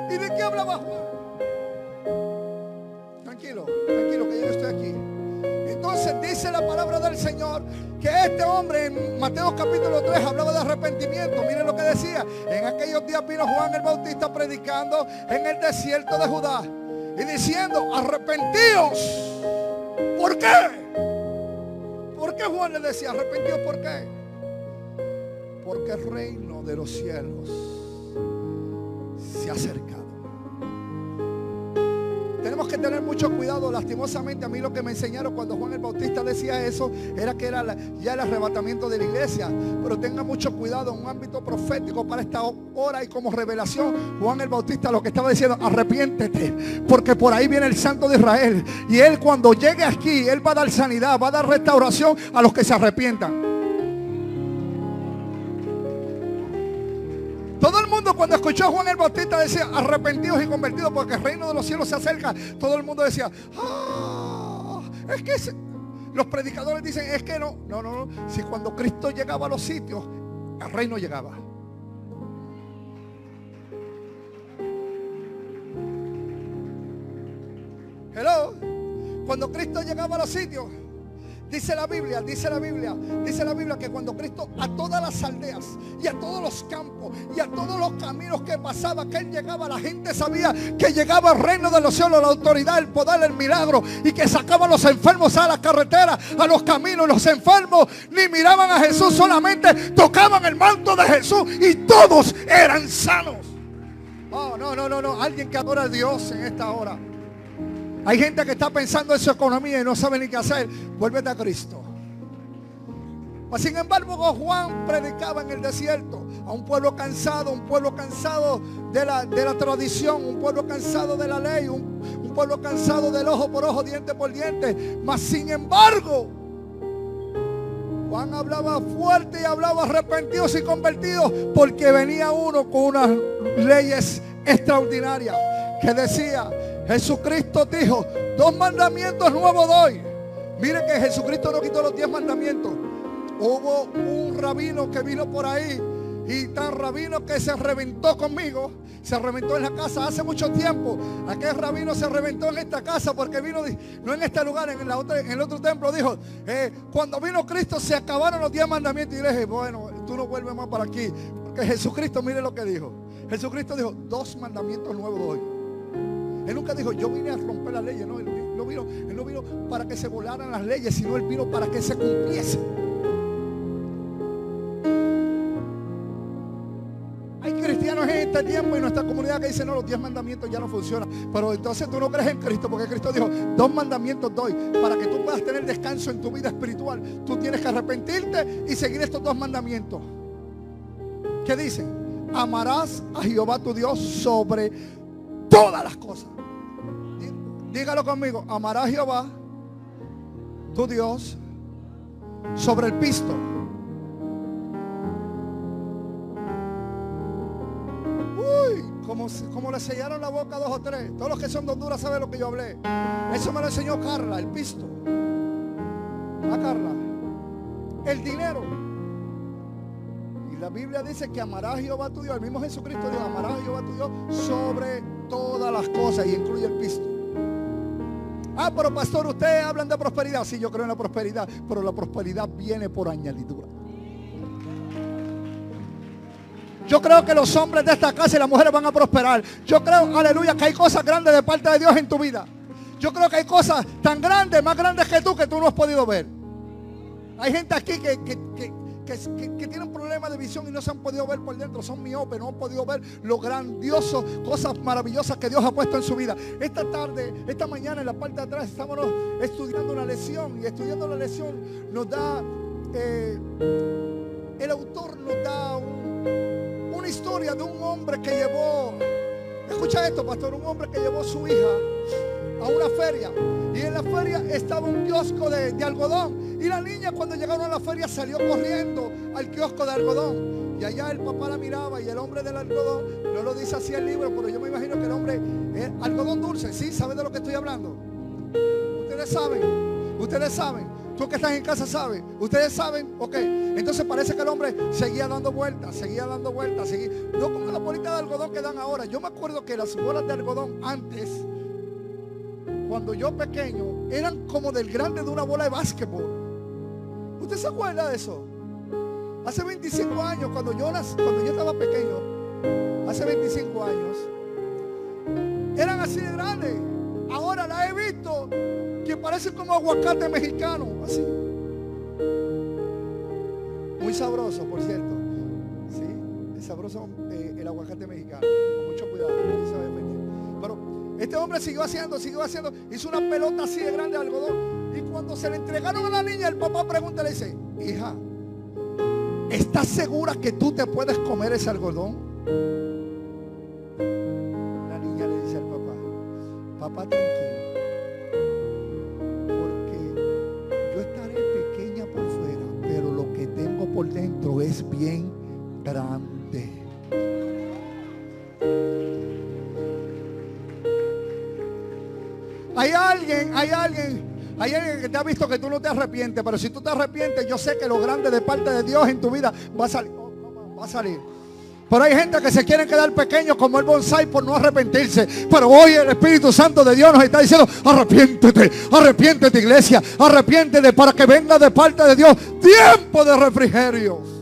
¿Y de qué hablaba Juan? Tranquilo, tranquilo que yo estoy aquí. Entonces dice la palabra del Señor que este hombre en Mateo capítulo 3 hablaba de arrepentimiento. Miren lo que decía. En aquellos días vino Juan el Bautista predicando en el desierto de Judá y diciendo, arrepentíos. ¿Por qué? ¿Por qué Juan le decía arrepentidos? ¿Por qué? Porque el reino de los cielos se acerca tenemos que tener mucho cuidado. Lastimosamente a mí lo que me enseñaron cuando Juan el Bautista decía eso era que era ya el arrebatamiento de la iglesia. Pero tenga mucho cuidado en un ámbito profético para esta hora y como revelación. Juan el Bautista lo que estaba diciendo, arrepiéntete. Porque por ahí viene el Santo de Israel. Y él cuando llegue aquí, él va a dar sanidad, va a dar restauración a los que se arrepientan. Escuchó a Juan el Bautista decía, arrepentidos y convertidos porque el reino de los cielos se acerca. Todo el mundo decía, ah, es que los predicadores dicen, es que no, no, no, no. Si cuando Cristo llegaba a los sitios, el reino llegaba. Hello. Cuando Cristo llegaba a los sitios, Dice la Biblia, dice la Biblia, dice la Biblia que cuando Cristo a todas las aldeas y a todos los campos y a todos los caminos que pasaba, que Él llegaba, la gente sabía que llegaba el reino de los cielos, la autoridad, el poder, el milagro y que sacaban los enfermos a la carretera, a los caminos. Los enfermos ni miraban a Jesús, solamente tocaban el manto de Jesús y todos eran sanos. Oh, no, no, no, no. Alguien que adora a Dios en esta hora. Hay gente que está pensando en su economía y no sabe ni qué hacer. Vuélvete a Cristo. Sin embargo, Juan predicaba en el desierto a un pueblo cansado, un pueblo cansado de la, de la tradición, un pueblo cansado de la ley, un, un pueblo cansado del ojo por ojo, diente por diente. Mas sin embargo, Juan hablaba fuerte y hablaba arrepentidos y convertidos porque venía uno con unas leyes extraordinarias que decía, Jesucristo dijo, dos mandamientos nuevos doy. Mire que Jesucristo no quitó los diez mandamientos. Hubo un rabino que vino por ahí y tan rabino que se reventó conmigo. Se reventó en la casa hace mucho tiempo. Aquel rabino se reventó en esta casa porque vino, no en este lugar, en, el otro templo. Dijo, eh, cuando vino Cristo se acabaron los diez mandamientos. Y le dije, bueno, tú no vuelves más para aquí. Porque Jesucristo, mire lo que dijo. Jesucristo dijo, dos mandamientos nuevos doy. Él nunca dijo, yo vine a romper las leyes. No, él no vino, él no vino para que se volaran las leyes, sino él vino para que se cumpliese. Hay cristianos en este tiempo y nuestra comunidad que dicen, no, los diez mandamientos ya no funcionan. Pero entonces tú no crees en Cristo, porque Cristo dijo, dos mandamientos doy. Para que tú puedas tener descanso en tu vida espiritual, tú tienes que arrepentirte y seguir estos dos mandamientos. ¿Qué dicen? Amarás a Jehová tu Dios sobre todas las cosas. Dígalo conmigo, amará a Jehová, tu Dios, sobre el pisto. Uy, como, como le sellaron la boca a dos o tres. Todos los que son de Honduras saben lo que yo hablé. Eso me lo enseñó Carla, el pisto. A ah, Carla. El dinero. Y la Biblia dice que amará a Jehová tu Dios. El mismo Jesucristo dijo, amará a Jehová tu Dios sobre todas las cosas y incluye el pisto. Ah, pero pastor, ustedes hablan de prosperidad. Sí, yo creo en la prosperidad, pero la prosperidad viene por añadidura. Yo creo que los hombres de esta casa y las mujeres van a prosperar. Yo creo, aleluya, que hay cosas grandes de parte de Dios en tu vida. Yo creo que hay cosas tan grandes, más grandes que tú, que tú no has podido ver. Hay gente aquí que, que, tienen problemas de visión y no se han podido ver por dentro, son miopes, no han podido ver lo grandioso, cosas maravillosas que Dios ha puesto en su vida. Esta tarde, esta mañana en la parte de atrás, estamos estudiando una lección y estudiando la lección nos da, eh, el autor nos da una historia de un hombre que llevó, escucha esto, pastor, un hombre que llevó su hija a una feria y en la feria estaba un kiosco de algodón y la niña cuando llegaron a la feria salió corriendo al kiosco de algodón. Y allá el papá la miraba y el hombre del algodón, no lo dice así el libro, pero yo me imagino que el hombre es algodón dulce. ¿Sí? ¿Saben de lo que estoy hablando? Ustedes saben, ustedes saben. Tú que estás en casa sabes. Ustedes saben, ok. Entonces parece que el hombre seguía dando vueltas, seguía dando vueltas, seguía. No como las bolitas de algodón que dan ahora. Yo me acuerdo que las bolas de algodón antes, cuando yo pequeño, eran como del grande de una bola de básquetbol. ¿Usted se acuerda de eso? Hace 25 años, cuando yo, cuando yo estaba pequeño, hace 25 años, eran así de grandes. Ahora la he visto que parecen como aguacate mexicano, así. Muy sabroso, por cierto. Sí, es sabroso eh, el aguacate mexicano. Con mucho cuidado. Pero este hombre siguió haciendo, siguió haciendo. Hizo una pelota así de grande de algodón y cuando se le entregaron a la niña, el papá pregunta, le dice, hija, ¿estás segura que tú te puedes comer ese algodón? La niña le dice al papá, papá tranquilo, porque yo estaré pequeña por fuera, pero lo que tengo por dentro es bien grande. Hay alguien, hay alguien hay alguien que te ha visto que tú no te arrepientes, pero si tú te arrepientes, yo sé que lo grande de parte de Dios en tu vida va a salir. Va a salir. Pero hay gente que se quiere quedar pequeño como el bonsai por no arrepentirse. Pero hoy el Espíritu Santo de Dios nos está diciendo, arrepiéntete, arrepiéntete iglesia, arrepiéntete para que venga de parte de Dios tiempo de refrigerio.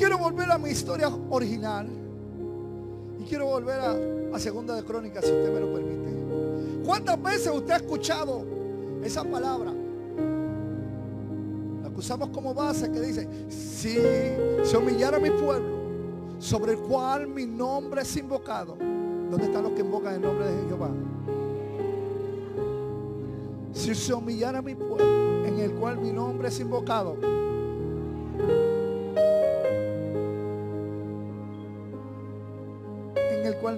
Quiero volver a mi historia original. Y quiero volver a, a Segunda de Crónicas, si usted me lo permite. ¿Cuántas veces usted ha escuchado esa palabra? La usamos como base que dice, si se humillara mi pueblo, sobre el cual mi nombre es invocado. ¿Dónde están los que invocan el nombre de Jehová? Si se humillara mi pueblo, en el cual mi nombre es invocado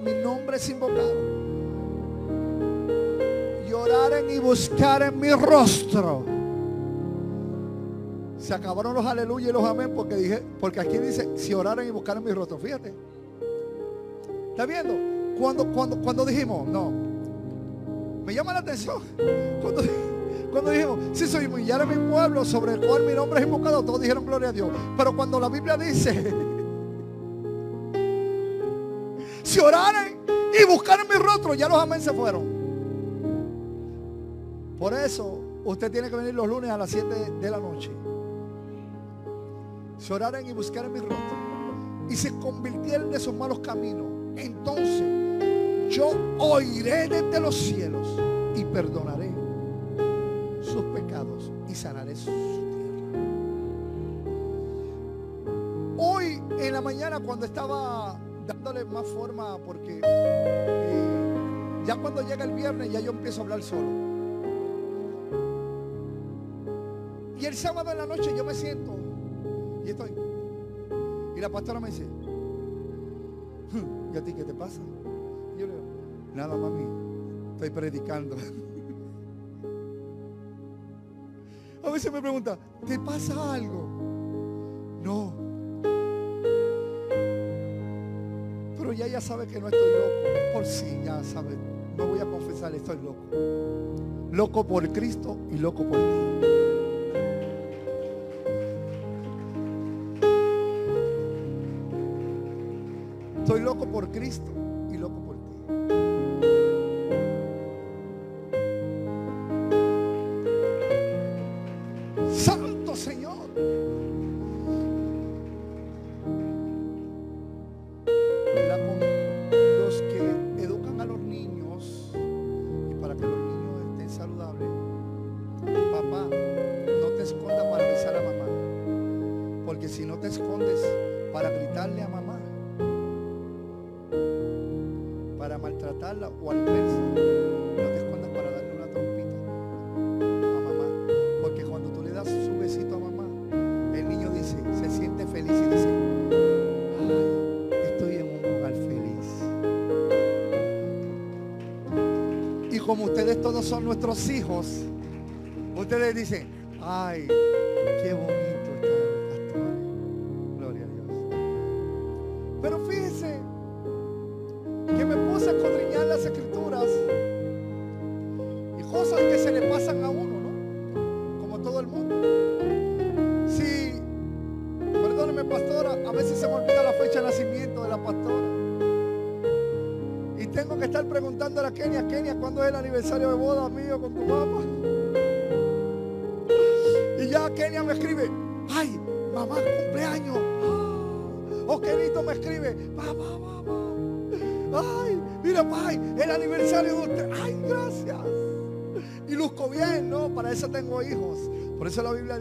mi nombre es invocado. Y oraren y buscar en mi rostro. Se acabaron los aleluya y los amén porque dije, porque aquí dice, si oraren y buscaran mi rostro. Fíjate. ¿Está viendo? Cuando, cuando, cuando dijimos, no. Me llama la atención. Cuando, cuando dijimos, si soy humillar a mi pueblo sobre el cual mi nombre es invocado, todos dijeron gloria a Dios. Pero cuando la Biblia dice, si oraran y buscaran mi rostro, ya los amén se fueron. Por eso usted tiene que venir los lunes a las 7 de la noche. Si oraran y buscaran mi rostro y se convirtieran de sus malos caminos, entonces yo oiré desde los cielos y perdonaré sus pecados y sanaré su tierra. Hoy en la mañana cuando estaba dándole más forma porque eh, ya cuando llega el viernes ya yo empiezo a hablar solo. Y el sábado en la noche yo me siento y estoy. Y la pastora me dice, ¿y a ti qué te pasa? Y yo le digo, nada mami, estoy predicando. A veces me pregunta, ¿te pasa algo? No, ya ella sabe que no estoy loco. Por si ya sabe. No voy a confesar, estoy loco. Loco por Cristo y loco por ti. Estoy loco por Cristo son nuestros hijos, ustedes dicen, ay,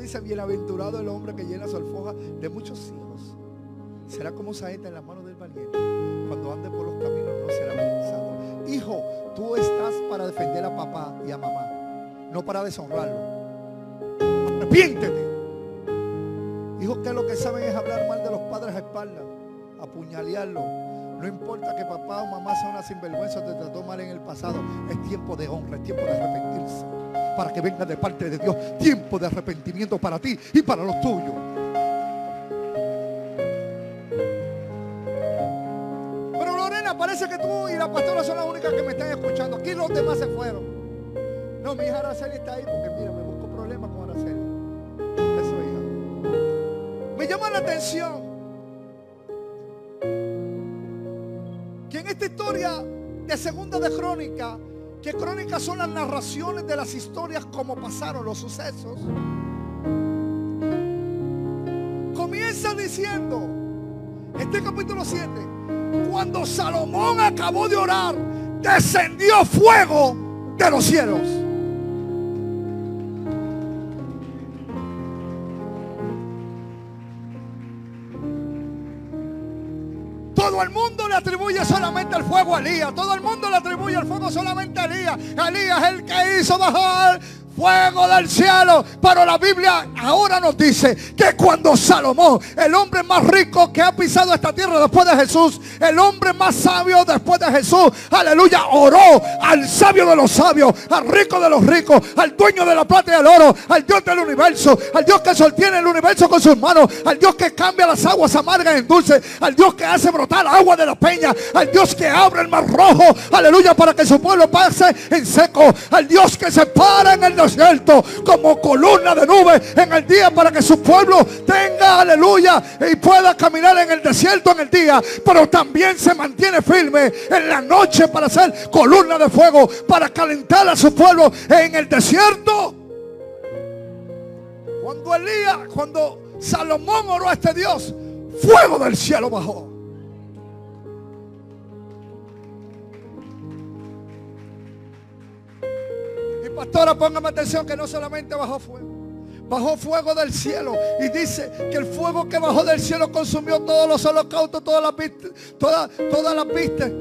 dice, bienaventurado el hombre que llena su alfoja de muchos hijos. Será como saeta en las manos del valiente. Cuando ande por los caminos no será avergonzado. Hijo, tú estás para defender a papá y a mamá, no para deshonrarlo. Arrepiéntete. Hijos que lo que saben es hablar mal de los padres a espaldas, apuñalearlo. No importa que papá o mamá sea una sinvergüenza te trató mal en el pasado. Es tiempo de honra, es tiempo de. Que venga de parte de Dios. Tiempo de arrepentimiento para ti y para los tuyos. Pero Lorena, parece que tú y la pastora son las únicas que me están escuchando. Aquí los demás se fueron. No, mi hija Araceli está ahí porque mira, me busco problemas con Araceli. Eso, hija. Me llama la atención que en esta historia de segunda de crónica, que crónicas son las narraciones de las historias como pasaron los sucesos, comienza diciendo, este capítulo 7, cuando Salomón acabó de orar, descendió fuego de los cielos. Atribuye solamente el fuego a Elías. Todo el mundo le atribuye el fuego solamente a Elías. Elías es el que hizo bajar fuego del cielo. Pero la Biblia ahora nos dice que cuando Salomón, el hombre más rico que ha pisado esta tierra después de Jesús, el hombre más sabio después de Jesús, aleluya, oró al sabio de los sabios, al rico de los ricos, al dueño de la plata y del oro, al Dios del universo, al Dios que sostiene el universo con sus manos, al Dios que cambia las aguas amargas en dulce, al Dios que hace brotar agua de la peña, al Dios que abre el mar rojo, aleluya, para que su pueblo pase en seco, al Dios que se para en el desierto como columna de nube en el día para que su pueblo tenga, aleluya, y pueda caminar en el desierto en el día, pero también se mantiene firme en la noche para ser columna de fuego, para calentar a su pueblo en el desierto. Cuando Elías, cuando Salomón oró a este Dios, fuego del cielo bajó. Pastora, póngame atención que no solamente bajó fuego, bajó fuego del cielo. Y dice que el fuego que bajó del cielo consumió todos los holocaustos, todas las vistas, todas, todas las vistas,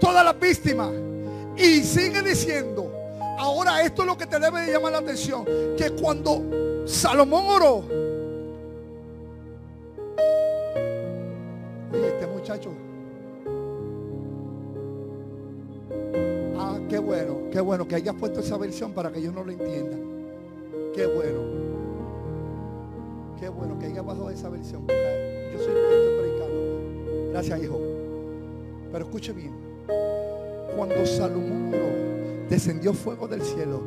todas las víctimas. Y sigue diciendo, ahora esto es lo que te debe de llamar la atención, que cuando Salomón oró, oye, este muchacho, qué bueno, qué bueno que hayas puesto esa versión para que ellos no lo entiendan. Qué bueno. Qué bueno que haya bajado esa versión. Yo soy el predicando. Gracias, hijo. Pero escuche bien. Cuando Salomón oró, descendió fuego del cielo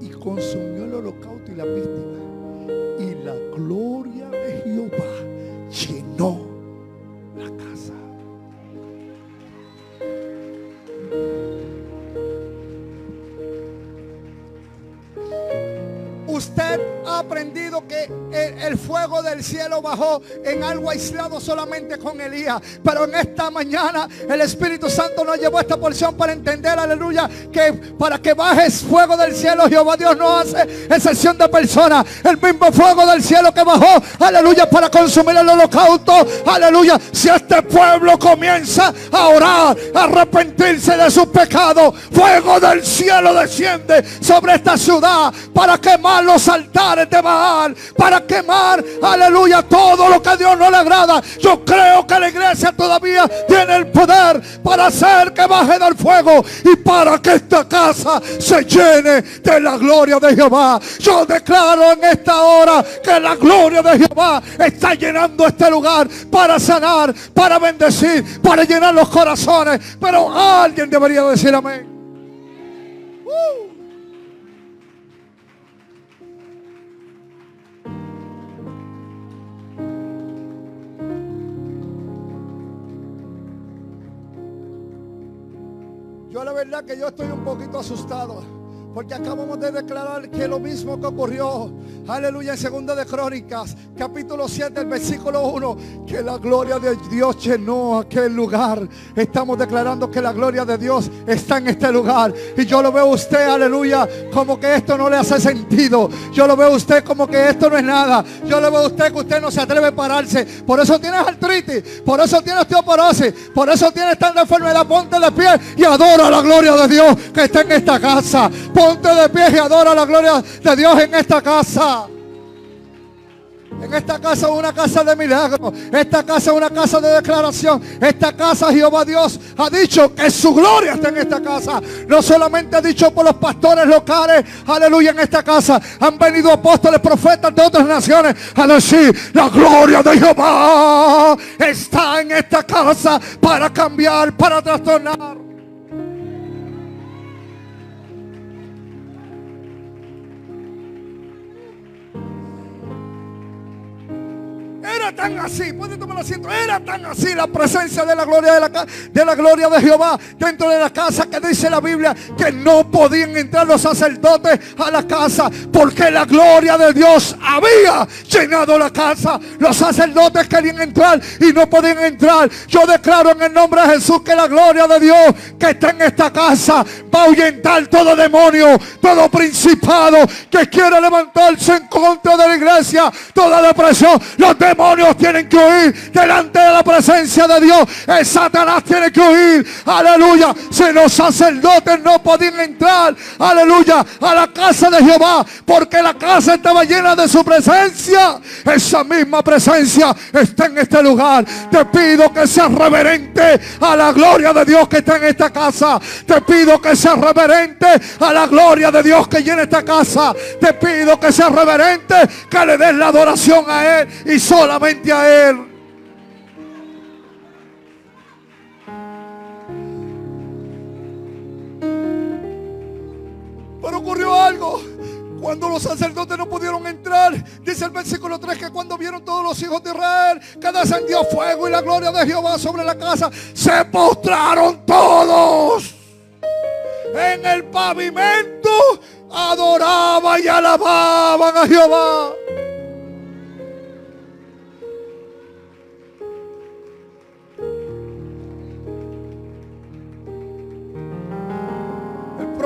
y consumió el holocausto y la víctima. Y la gloria de Jehová llenó el, fuego del cielo bajó en algo aislado solamente con Elías. Pero en esta mañana el Espíritu Santo nos llevó a esta porción para entender, aleluya, que para que bajes fuego del cielo, Jehová Dios no hace excepción de personas. El mismo fuego del cielo que bajó, aleluya, para consumir el holocausto, aleluya. Si este pueblo comienza a orar, a arrepentirse de sus pecados, fuego del cielo desciende sobre esta ciudad para quemar los altares de Baal, para quemar, aleluya, todo lo que a Dios no le agrada. Yo creo que la iglesia todavía tiene el poder para hacer que baje del fuego y para que esta casa se llene de la gloria de Jehová. Yo declaro en esta hora que la gloria de Jehová está llenando este lugar para sanar, para bendecir, para llenar los corazones. Pero alguien debería decir amén. Uh. Yo la verdad que yo estoy un poquito asustado. Porque acabamos de declarar que lo mismo que ocurrió, aleluya, en segunda de Crónicas, capítulo 7, el versículo 1, que la gloria de Dios llenó aquel lugar. Estamos declarando que la gloria de Dios está en este lugar. Y yo lo veo a usted, aleluya, como que esto no le hace sentido. Yo lo veo a usted como que esto no es nada. Yo lo veo a usted que usted no se atreve a pararse. Por eso tienes artritis, por eso tienes osteoporosis, por eso tienes tanta enfermedad. Ponte de pie y adora la gloria de Dios que está en esta casa. Ponte de pie y adora la gloria de Dios en esta casa. En esta casa es una casa de milagro. Esta casa es una casa de declaración. Esta casa Jehová Dios ha dicho que su gloria está en esta casa. No solamente ha dicho por los pastores locales. Aleluya en esta casa. Han venido apóstoles, profetas de otras naciones a decir la gloria de Jehová está en esta casa para cambiar, para trastornar. Tan así, puede tomar asiento, era tan así la presencia de la gloria de la, de la gloria de Jehová dentro de la casa que dice la Biblia que no podían entrar los sacerdotes a la casa porque la gloria de Dios había llenado la casa. Los sacerdotes querían entrar y no podían entrar. Yo declaro en el nombre de Jesús que la gloria de Dios que está en esta casa va a ahuyentar todo demonio, todo principado que quiere levantarse en contra de la iglesia, toda depresión. Los demonios tienen que huir delante de la presencia de Dios. El Satanás tiene que huir. Aleluya. Si los sacerdotes no podían entrar, aleluya, a la casa de Jehová, porque la casa estaba llena de su presencia. Esa misma presencia está en este lugar. Te pido que seas reverente a la gloria de Dios que está en esta casa. Te pido que seas reverente a la gloria de Dios que llena esta casa. Te pido que seas reverente, que le des la adoración a Él y solamente a Él. Pero ocurrió algo. Cuando los sacerdotes no pudieron entrar, dice el versículo 3 que cuando vieron todos los hijos de Israel que descendió fuego y la gloria de Jehová sobre la casa, se postraron todos en el pavimento, adoraban y alababan a Jehová.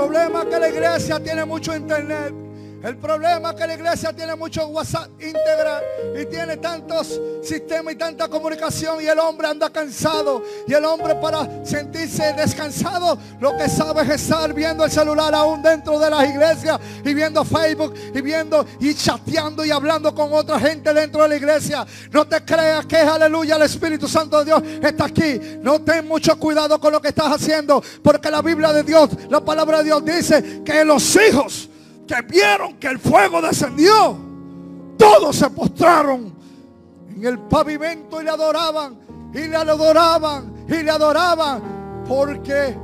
Problema es que la iglesia tiene mucho internet. El problema es que la iglesia tiene mucho WhatsApp íntegra y tiene tantos sistemas y tanta comunicación y el hombre anda cansado. Y el hombre para sentirse descansado lo que sabe es estar viendo el celular aún dentro de las iglesias y viendo Facebook y viendo y chateando y hablando con otra gente dentro de la iglesia. No te creas que aleluya el Espíritu Santo de Dios está aquí. No ten mucho cuidado con lo que estás haciendo porque la Biblia de Dios, la palabra de Dios dice que los hijos que vieron que el fuego descendió, todos se postraron en el pavimento y le adoraban, y le adoraban, y le adoraban, porque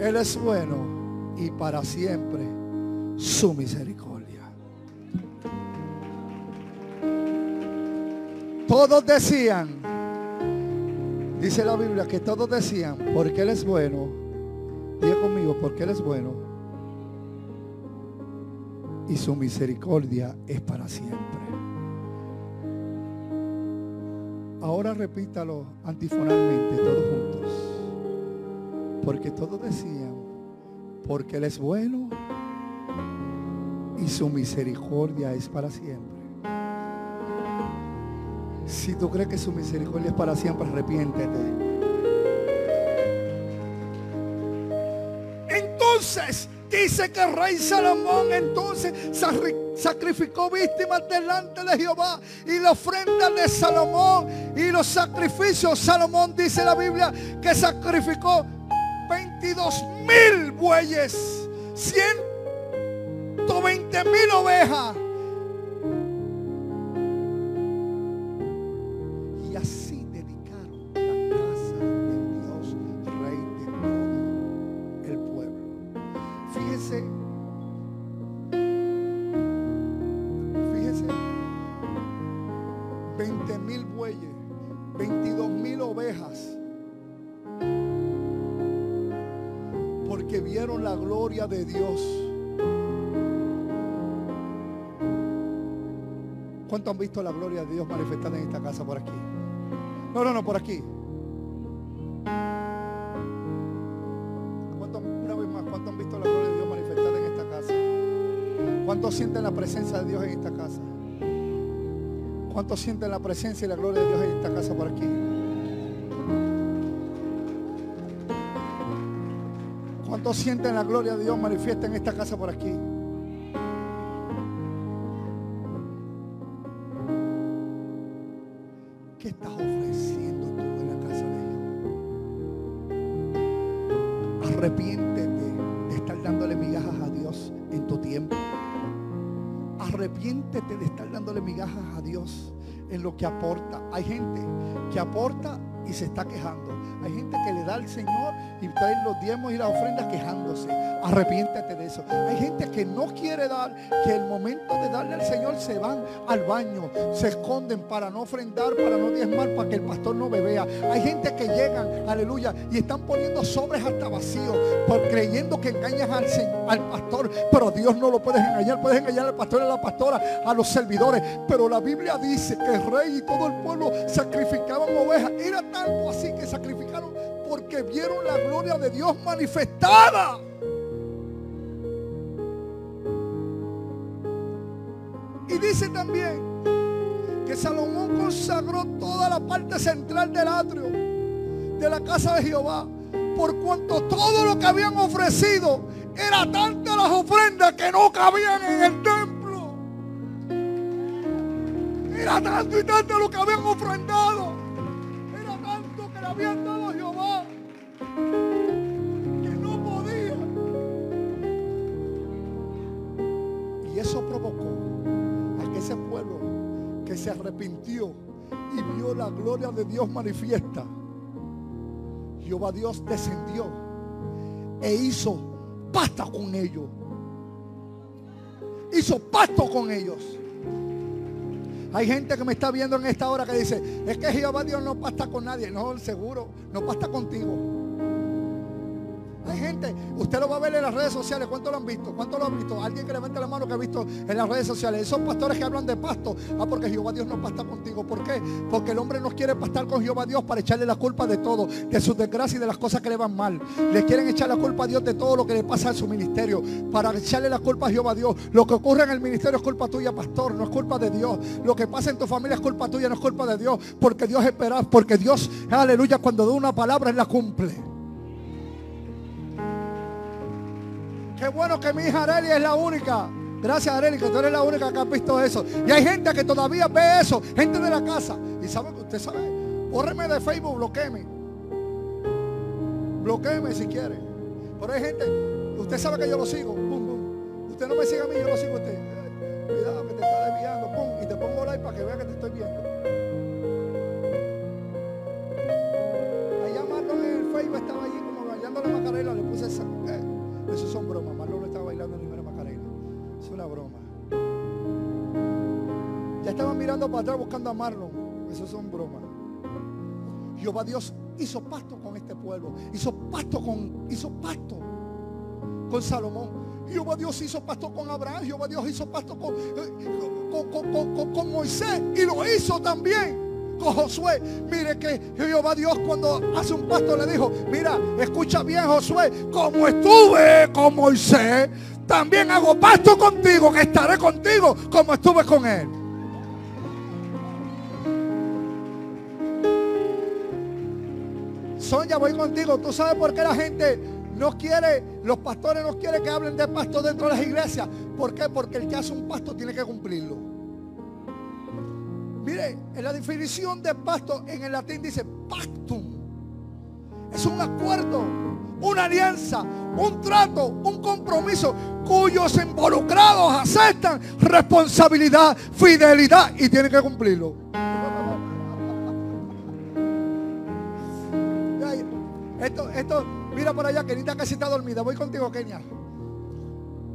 Él es bueno y para siempre su misericordia. Todos decían, dice la Biblia, que todos decían, porque Él es bueno, diga conmigo, porque Él es bueno y su misericordia es para siempre. Ahora repítalo antifonalmente, todos juntos. Porque todos decían, porque Él es bueno y su misericordia es para siempre. Si tú crees que su misericordia es para siempre, arrepiéntete. Entonces, dice que el rey Salomón entonces sacrificó víctimas delante de Jehová y la ofrenda de Salomón y los sacrificios. Salomón dice la Biblia que sacrificó 22 mil bueyes, 120 mil ovejas Dios. ¿Cuánto han visto la gloria de Dios manifestada en esta casa por aquí? No, no, no, por aquí. una vez más, ¿cuánto han visto la gloria de Dios manifestada en esta casa? ¿Cuántos sienten la presencia de Dios en esta casa? ¿Cuántos sienten la presencia y la gloria de Dios en esta casa por aquí? ¿Cuántos sienten la gloria de Dios manifiesta en esta casa por aquí? ¿Qué estás ofreciendo tú en la casa de Dios? Arrepiéntete de estar dándole migajas a Dios en tu tiempo. Arrepiéntete de estar dándole migajas a Dios en lo que aporta. Hay gente que aporta y se está quejando. Hay gente que le da al Señor y trae los diezmos y las ofrendas quejándose. Arrepiéntete de eso. Hay gente que no quiere dar, que el momento de darle al Señor se van al baño, se esconden para no ofrendar, para no diezmar, para que el pastor no me vea. Hay gente que llegan, aleluya, y están poniendo sobres hasta vacíos, por creyendo que engañan al, al pastor. Pero Dios no lo puedes engañar. Puedes engañar al pastor y a la pastora, a los servidores. Pero la Biblia dice que el rey y todo el pueblo sacrificaban ovejas. Era así que sacrificaron porque vieron la gloria de Dios manifestada. Y dice también que Salomón consagró toda la parte central del atrio de la casa de Jehová, por cuanto todo lo que habían ofrecido era tanta las ofrendas que no cabían en el templo. Era tanto y tanto lo que habían ofrendado. A Jehová que no podía. Y eso provocó a que ese pueblo que se arrepintió y vio la gloria de Dios manifiesta, Jehová Dios descendió e hizo pacto con ellos. Hizo pacto con ellos. Hay gente que me está viendo en esta hora que dice, es que Jehová Dios no pasta con nadie. No, seguro, no pasta contigo. Hay gente, usted lo va a ver en las redes sociales. ¿Cuánto lo han visto? ¿Cuánto lo han visto? Alguien que levante la mano que ha visto en las redes sociales. Esos pastores que hablan de pasto. Ah, porque Jehová Dios no pasta contigo. ¿Por qué? Porque el hombre no quiere pastar con Jehová Dios para echarle la culpa de todo, de sus desgracias y de las cosas que le van mal. Le quieren echar la culpa a Dios de todo lo que le pasa en su ministerio. Para echarle la culpa a Jehová Dios. Lo que ocurre en el ministerio es culpa tuya, pastor. No es culpa de Dios. Lo que pasa en tu familia es culpa tuya, no es culpa de Dios. Porque Dios espera, porque Dios, aleluya, cuando da una palabra, la cumple. Bueno que mi hija Areli es la única. Gracias Areli, que tú eres la única que ha visto eso. Y hay gente que todavía ve eso. Gente de la casa. Y sabe que usted sabe. Bórreme de Facebook, bloqueeme. Bloqueeme si quiere. Pero hay gente, usted sabe que yo lo sigo. Usted no me sigue a mí, yo lo sigo a usted. Cuidado que te está desviando. Pum, y te pongo like para que vea que te estoy viendo. Allá Marlon en el Facebook estaba allí como bailando la macarela. Le puse esa. Eh, eso son bromas. Marlon no está bailando ni una Macarena. Es una broma. Ya estaban mirando para atrás buscando a Marlon. Eso son bromas. Jehová Dios hizo pacto con este pueblo. Hizo pacto con, hizo pacto con Salomón. Jehová Dios hizo pacto con Abraham. Jehová Dios hizo pacto con, con, con, con Moisés. Y lo hizo también con Josué. Mire que Jehová Dios cuando hace un pasto le dijo, mira, escucha bien Josué, como estuve con Moisés, también hago pasto contigo, que estaré contigo como estuve con él. Sonia, voy contigo. ¿Tú sabes por qué la gente no quiere, los pastores no quieren que hablen de pasto dentro de las iglesias? ¿Por qué? Porque el que hace un pasto tiene que cumplirlo. Mire, en la definición de pasto en el latín dice pactum. Es un acuerdo, una alianza, un trato, un compromiso cuyos involucrados aceptan responsabilidad, fidelidad y tienen que cumplirlo. Esto, esto, mira por allá, Kenita casi está dormida. Voy contigo, Kenia.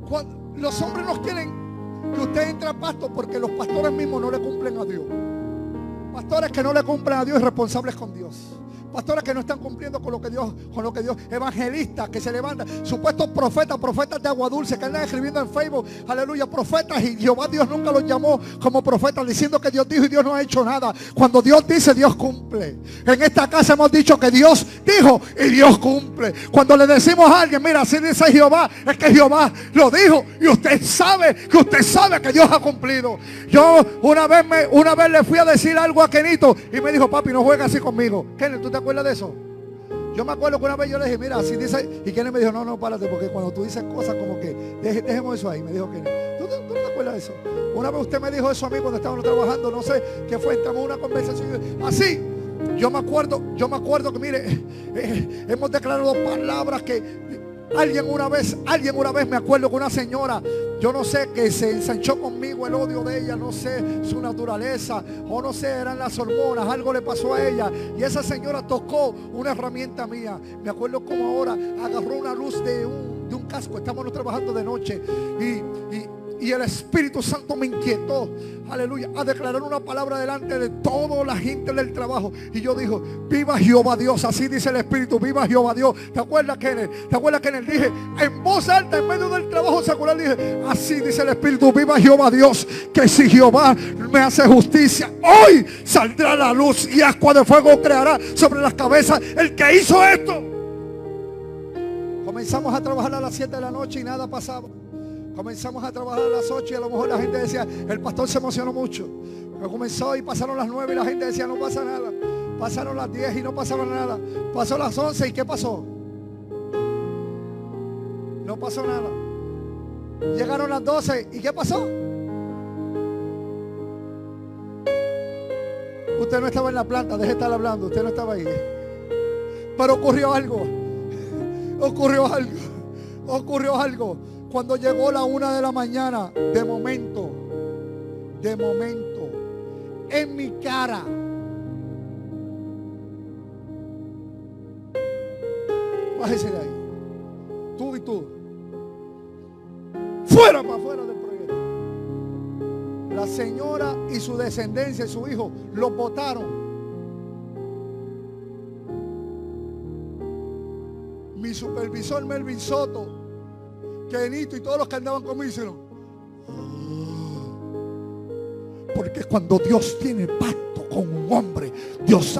Cuando los hombres nos quieren que usted entre a pasto porque los pastores mismos no le cumplen a Dios. Pastores que no le cumplen a Dios y responsables con Dios pastores que no están cumpliendo con lo que Dios, con lo que Dios, evangelistas que se levantan, supuestos profetas, profetas de agua dulce que andan escribiendo en Facebook, aleluya, profetas y Jehová Dios nunca los llamó como profetas diciendo que Dios dijo y Dios no ha hecho nada. Cuando Dios dice, Dios cumple. En esta casa hemos dicho que Dios dijo y Dios cumple. Cuando le decimos a alguien, mira, así dice Jehová, es que Jehová lo dijo y usted sabe que usted sabe que Dios ha cumplido. Yo una vez me, una vez le fui a decir algo a Kenito y me dijo, papi, no juega así conmigo. Kenito, ¿tú te de eso? Yo me acuerdo que una vez yo le dije, mira, así dice, y Kenny me dijo, no, no, párate, porque cuando tú dices cosas como que, dejemos eso ahí, me dijo que ¿Tú, ¿Tú, te acuerdas de eso? Una vez usted me dijo eso a mí cuando estábamos trabajando, no sé qué fue, entramos en una conversación, así, yo me acuerdo, yo me acuerdo que mire, hemos declarado palabras que Alguien una vez, alguien una vez me acuerdo que una señora, yo no sé, que se ensanchó conmigo el odio de ella, no sé su naturaleza, o no sé, eran las hormonas, algo le pasó a ella. Y esa señora tocó una herramienta mía. Me acuerdo como ahora agarró una luz de un, de un casco, estamos trabajando de noche. Y, y y el Espíritu Santo me inquietó, aleluya, a declarar una palabra delante de toda la gente del trabajo. Y yo dijo, viva Jehová Dios, así dice el Espíritu, viva Jehová Dios. ¿Te acuerdas, Kenneth? ¿Te acuerdas, Kenneth? Dije, en voz alta, en medio del trabajo secular, dije, así dice el Espíritu, viva Jehová Dios, que si Jehová me hace justicia, hoy saldrá la luz y agua de fuego creará sobre las cabezas el que hizo esto. Comenzamos a trabajar a las 7 de la noche y nada pasaba. Comenzamos a trabajar a las 8 y a lo mejor la gente decía, el pastor se emocionó mucho. Pero comenzó y pasaron las 9 y la gente decía, no pasa nada. Pasaron las 10 y no pasaba nada. Pasó las 11 y ¿qué pasó? No pasó nada. Llegaron las 12 y ¿qué pasó? Usted no estaba en la planta, deje de estar hablando, usted no estaba ahí. Pero ocurrió algo. Ocurrió algo. Ocurrió algo. Cuando llegó la una de la mañana, de momento, de momento, en mi cara, bájese de ahí, tú y tú, fuera para afuera del proyecto. La señora y su descendencia y su hijo lo votaron. Mi supervisor Melvin Soto Kenito y todos los que andaban conmigo hicieron. Porque cuando Dios tiene pacto con un hombre, Dios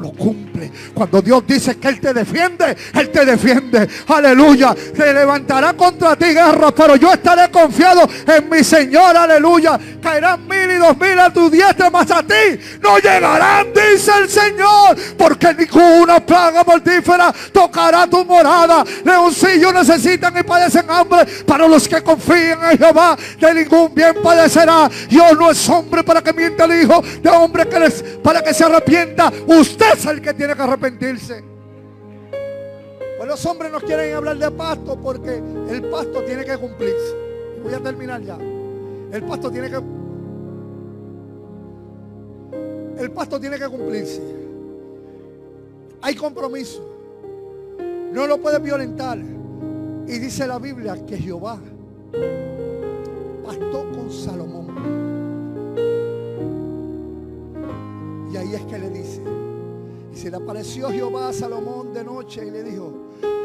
lo cumple. Cuando Dios dice que Él te defiende, Él te defiende. Aleluya. Se levantará contra ti guerra, pero yo estaré confiado en mi Señor. Aleluya. Caerán mil y dos mil a tu diestra, mas a ti no llegarán, dice el Señor. Porque ninguna plaga mortífera tocará tu morada. Leoncillos necesitan y padecen hambre. Para los que confían en Jehová, de ningún bien padecerá. Dios no es hombre para que mienta el hijo de hombre que les, para que se arrepienta. Usted es el que tiene que arrepentirse. Pues los hombres no quieren hablar de pasto porque el pasto tiene que cumplirse. Voy a terminar ya. El pasto tiene que el tiene que cumplirse. Hay compromiso. No lo puede violentar. Y dice la Biblia que Jehová pastó con Salomón. Y ahí es que le dice, y se le apareció Jehová a Salomón de noche y le dijo,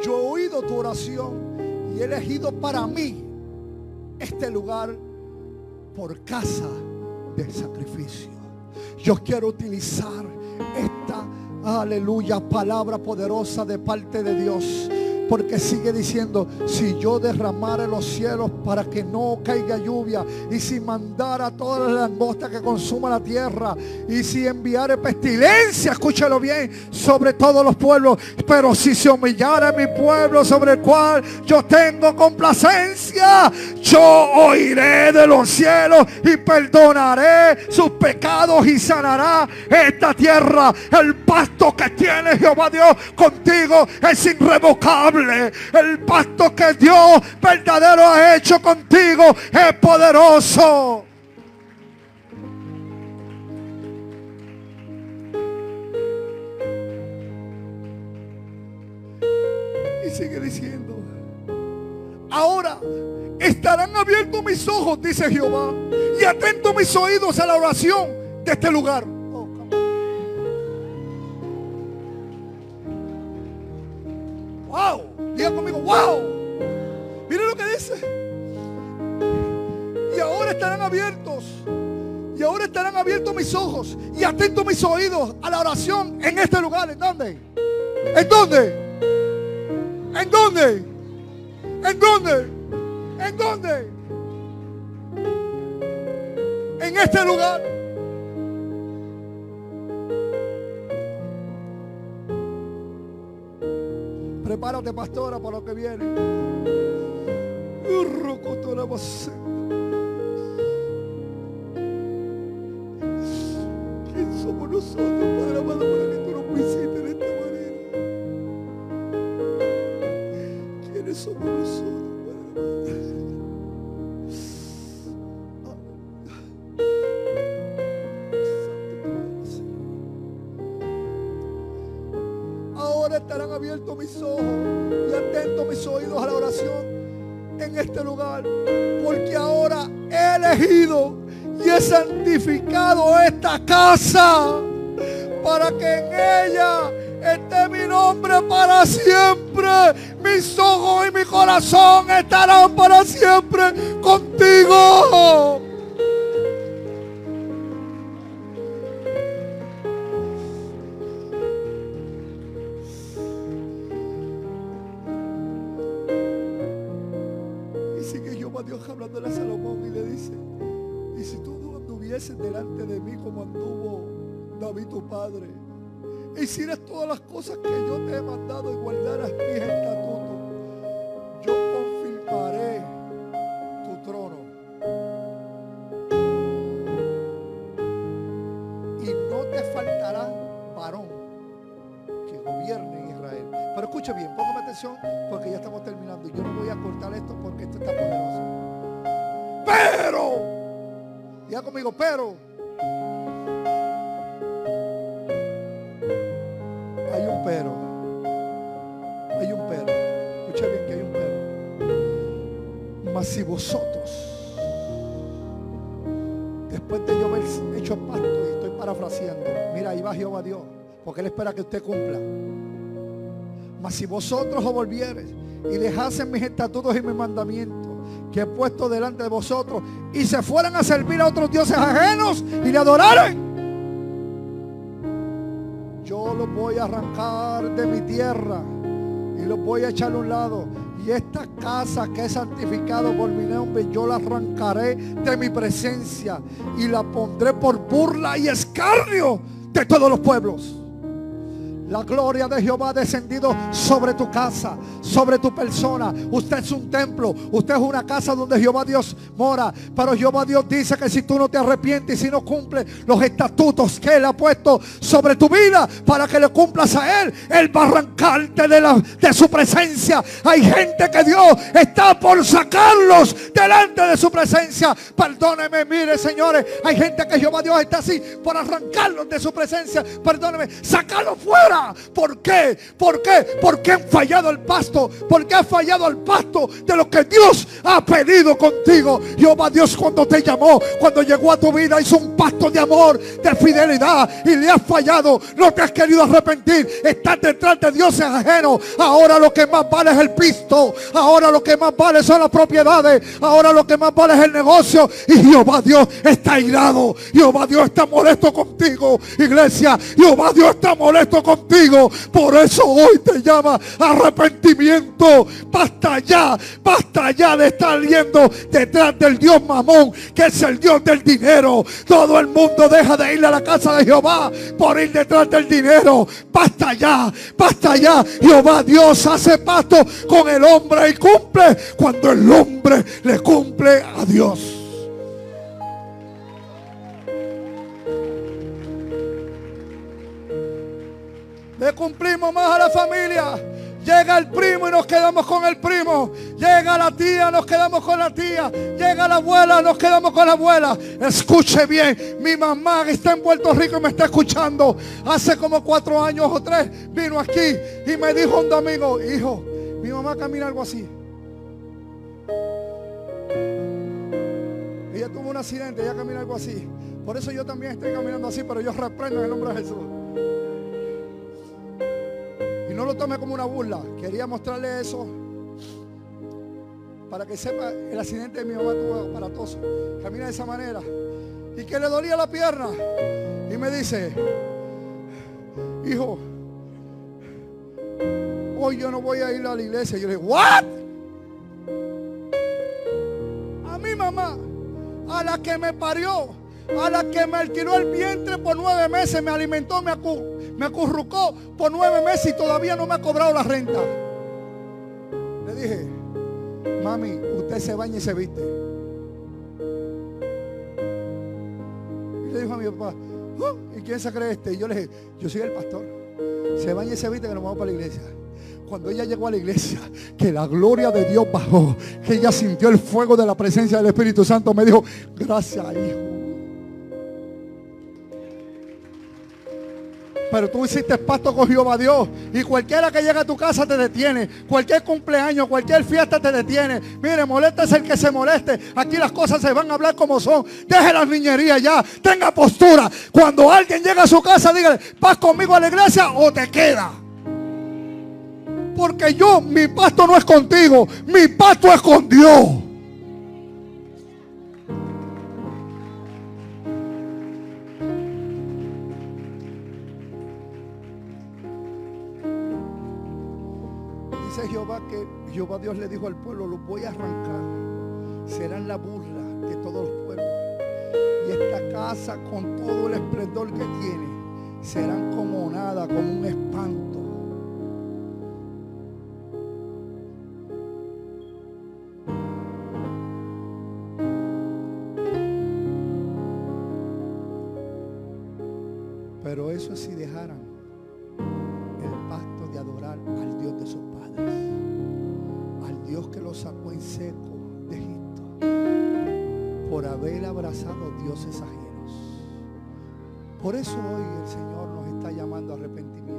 yo he oído tu oración y he elegido para mí este lugar por casa de sacrificio. Yo quiero utilizar esta, aleluya, palabra poderosa de parte de Dios porque sigue diciendo, si yo derramara los cielos para que no caiga lluvia, y si mandara todas las langostas que consuma la tierra, y si enviara pestilencia, escúchalo bien, sobre todos los pueblos, pero si se humillara mi pueblo sobre el cual yo tengo complacencia, yo oiré de los cielos y perdonaré sus pecados y sanará esta tierra. El pacto que tiene Jehová Dios contigo es irrevocable. El pacto que Dios verdadero ha hecho contigo es poderoso. Y sigue diciendo, ahora estarán abiertos mis ojos, dice Jehová, y atentos mis oídos a la oración de este lugar. Wow. Diga conmigo, wow. Mire lo que dice. Y ahora estarán abiertos. Y ahora estarán abiertos mis ojos y atentos mis oídos a la oración en este lugar. ¿En dónde? ¿En dónde? ¿En dónde? ¿En dónde? ¿En dónde? En este lugar. Prepárate, pastora, para lo que viene. ¿Quién somos nosotros, Padre amado, para que tú nos visites en esta manera? ¿Quiénes somos nosotros, Padre Ahora estarán abiertos mis este lugar. Porque ahora he elegido y he santificado esta casa para que en ella esté mi nombre para siempre. Mis ojos y mi corazón estarán para siempre contigo. Que yo te he mandado y guardaras mis estatutos, yo confirmaré tu trono. Y no te faltará varón que gobierne en Israel. Pero escuche bien, póngame atención porque ya estamos terminando. Yo no voy a cortar esto porque esto está poderoso. Pero, diga conmigo, pero parafraseando, mira, ahí va Jehová Dios, porque Él espera que usted cumpla. Mas si vosotros os volvieres y dejasen mis estatutos y mis mandamientos que he puesto delante de vosotros y se fueran a servir a otros dioses ajenos y le adoraren, yo los voy a arrancar de mi tierra y los voy a echar a un lado. Y esta casa que he santificado por mi nombre, yo la arrancaré de mi presencia y la pondré por burla y escarnio de todos los pueblos. La gloria de Jehová ha descendido sobre tu casa, sobre tu persona. Usted es un templo, usted es una casa donde Jehová Dios mora. Pero Jehová Dios dice que si tú no te arrepientes y si no cumples los estatutos que Él ha puesto sobre tu vida para que le cumplas a Él, Él va a arrancarte de, la, de su presencia. Hay gente que Dios está por sacarlos delante de su presencia. Perdóneme, mire señores, hay gente que Jehová Dios está así por arrancarlos de su presencia. Perdóneme, sacarlos fuera ahora. ¿Por qué? ¿Por qué? Porque han fallado el pasto. Porque ha fallado el pasto de lo que Dios ha pedido contigo. Jehová Dios cuando te llamó, cuando llegó a tu vida, hizo un pasto de amor, de fidelidad y le has fallado. No te has querido arrepentir. Estás detrás de Dios ajeno. Ahora lo que más vale es el pisto. Ahora lo que más vale son las propiedades. Ahora lo que más vale es el negocio. Y Jehová Dios está airado. Jehová Dios está molesto contigo. Iglesia, Jehová Dios está molesto contigo. Por eso hoy te llama arrepentimiento. Basta ya, basta ya de estar yendo detrás del Dios mamón, que es el Dios del dinero. Todo el mundo deja de ir a la casa de Jehová por ir detrás del dinero. Basta ya, basta ya. Jehová Dios hace pacto con el hombre y cumple cuando el hombre le cumple a Dios. Le cumplimos más a la familia. Llega el primo y nos quedamos con el primo. Llega la tía, nos quedamos con la tía. Llega la abuela, nos quedamos con la abuela. Escuche bien, mi mamá que está en Puerto Rico y me está escuchando. Hace como cuatro años o tres vino aquí y me dijo un domingo, hijo, mi mamá camina algo así. Ella tuvo un accidente, ella camina algo así. Por eso yo también estoy caminando así, pero yo reprendo en el nombre de Jesús no lo tome como una burla. Quería mostrarle eso para que sepa el accidente de mi mamá tuvo aparatoso. Camina de esa manera. Y que le dolía la pierna. Y me dice, hijo, hoy yo no voy a ir a la iglesia. Yo le digo, ¿what? A mi mamá, a la que me parió, a la que me alquiló el vientre por nueve meses, me alimentó, me, acurrucó por nueve meses y todavía no me ha cobrado la renta. Le dije, mami, usted se baña y se viste. Y le dijo a mi papá, oh, ¿y quién se cree este? Y yo le dije, yo soy el pastor. Se baña y se viste que nos vamos para la iglesia cuando ella llegó a la iglesia, que la gloria de Dios bajó, que ella sintió el fuego de la presencia del Espíritu Santo, me dijo, gracias hijo. Pero tú hiciste pacto con Jehová Dios. Y cualquiera que llega a tu casa te detiene. Cualquier cumpleaños, cualquier fiesta te detiene. Mire, es el que se moleste. Aquí las cosas se van a hablar como son. Deje la niñería ya. Tenga postura. Cuando alguien llega a su casa, dígale, vas conmigo a la iglesia o te queda. Porque yo, mi pacto no es contigo. Mi pacto es con Dios. Que Jehová Dios le dijo al pueblo, los voy a arrancar. Serán la burla de todos los pueblos. Y esta casa con todo el esplendor que tiene, serán como nada, como un espanto. Pero eso si dejaran el pasto de adorar al Dios de que sacó en seco de Egipto por haber abrazado dioses ajenos. Por eso hoy el Señor nos está llamando a arrepentimiento.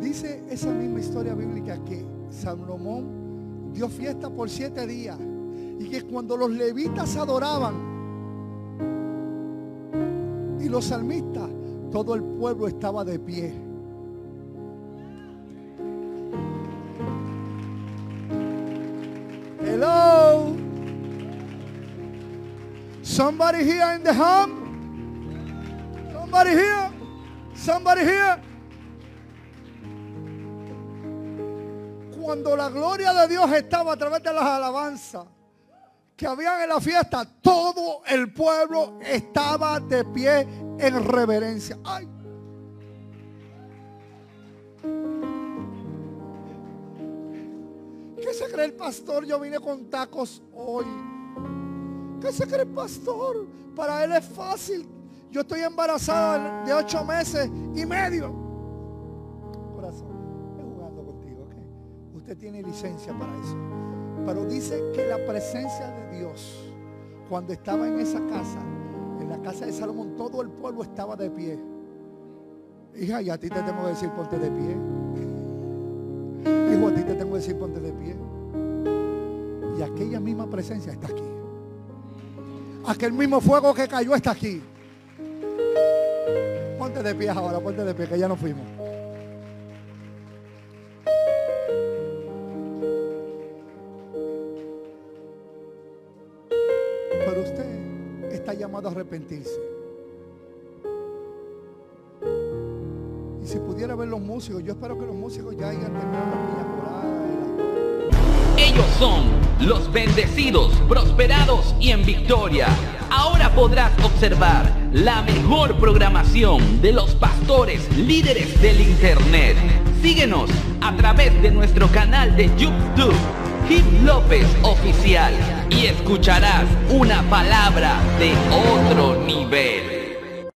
Dice esa misma historia bíblica que Salomón dio fiesta por siete días y que cuando los levitas adoraban y los salmistas todo el pueblo estaba de pie. Hello. Somebody here in the home? Somebody here? Somebody here? Cuando la gloria de Dios estaba a través de las alabanzas que habían en la fiesta, todo el pueblo estaba de pie en reverencia. Ay. ¿Qué se cree el pastor? Yo vine con tacos hoy. ¿Qué se cree el pastor? Para él es fácil. Yo estoy embarazada de ocho meses y medio. Corazón, estoy jugando contigo, Usted tiene licencia para eso. Pero dice que la presencia de Dios cuando estaba en esa casa, en la casa de Salomón, todo el pueblo estaba de pie. Hija, y a ti te tengo que decir, ponte de pie. Hijo, a ti te tengo que decir, ponte de pie. Y aquella misma presencia está aquí. Aquel mismo fuego que cayó está aquí. Ponte de pie ahora, ponte de pie, que ya no fuimos. Yo espero que los músicos ya hayan terminado la- Ellos son los bendecidos, prosperados y en victoria. Ahora podrás observar la mejor programación de los pastores líderes del Internet. Síguenos a través de nuestro canal de YouTube, Hip López Oficial, y escucharás una palabra de otro nivel.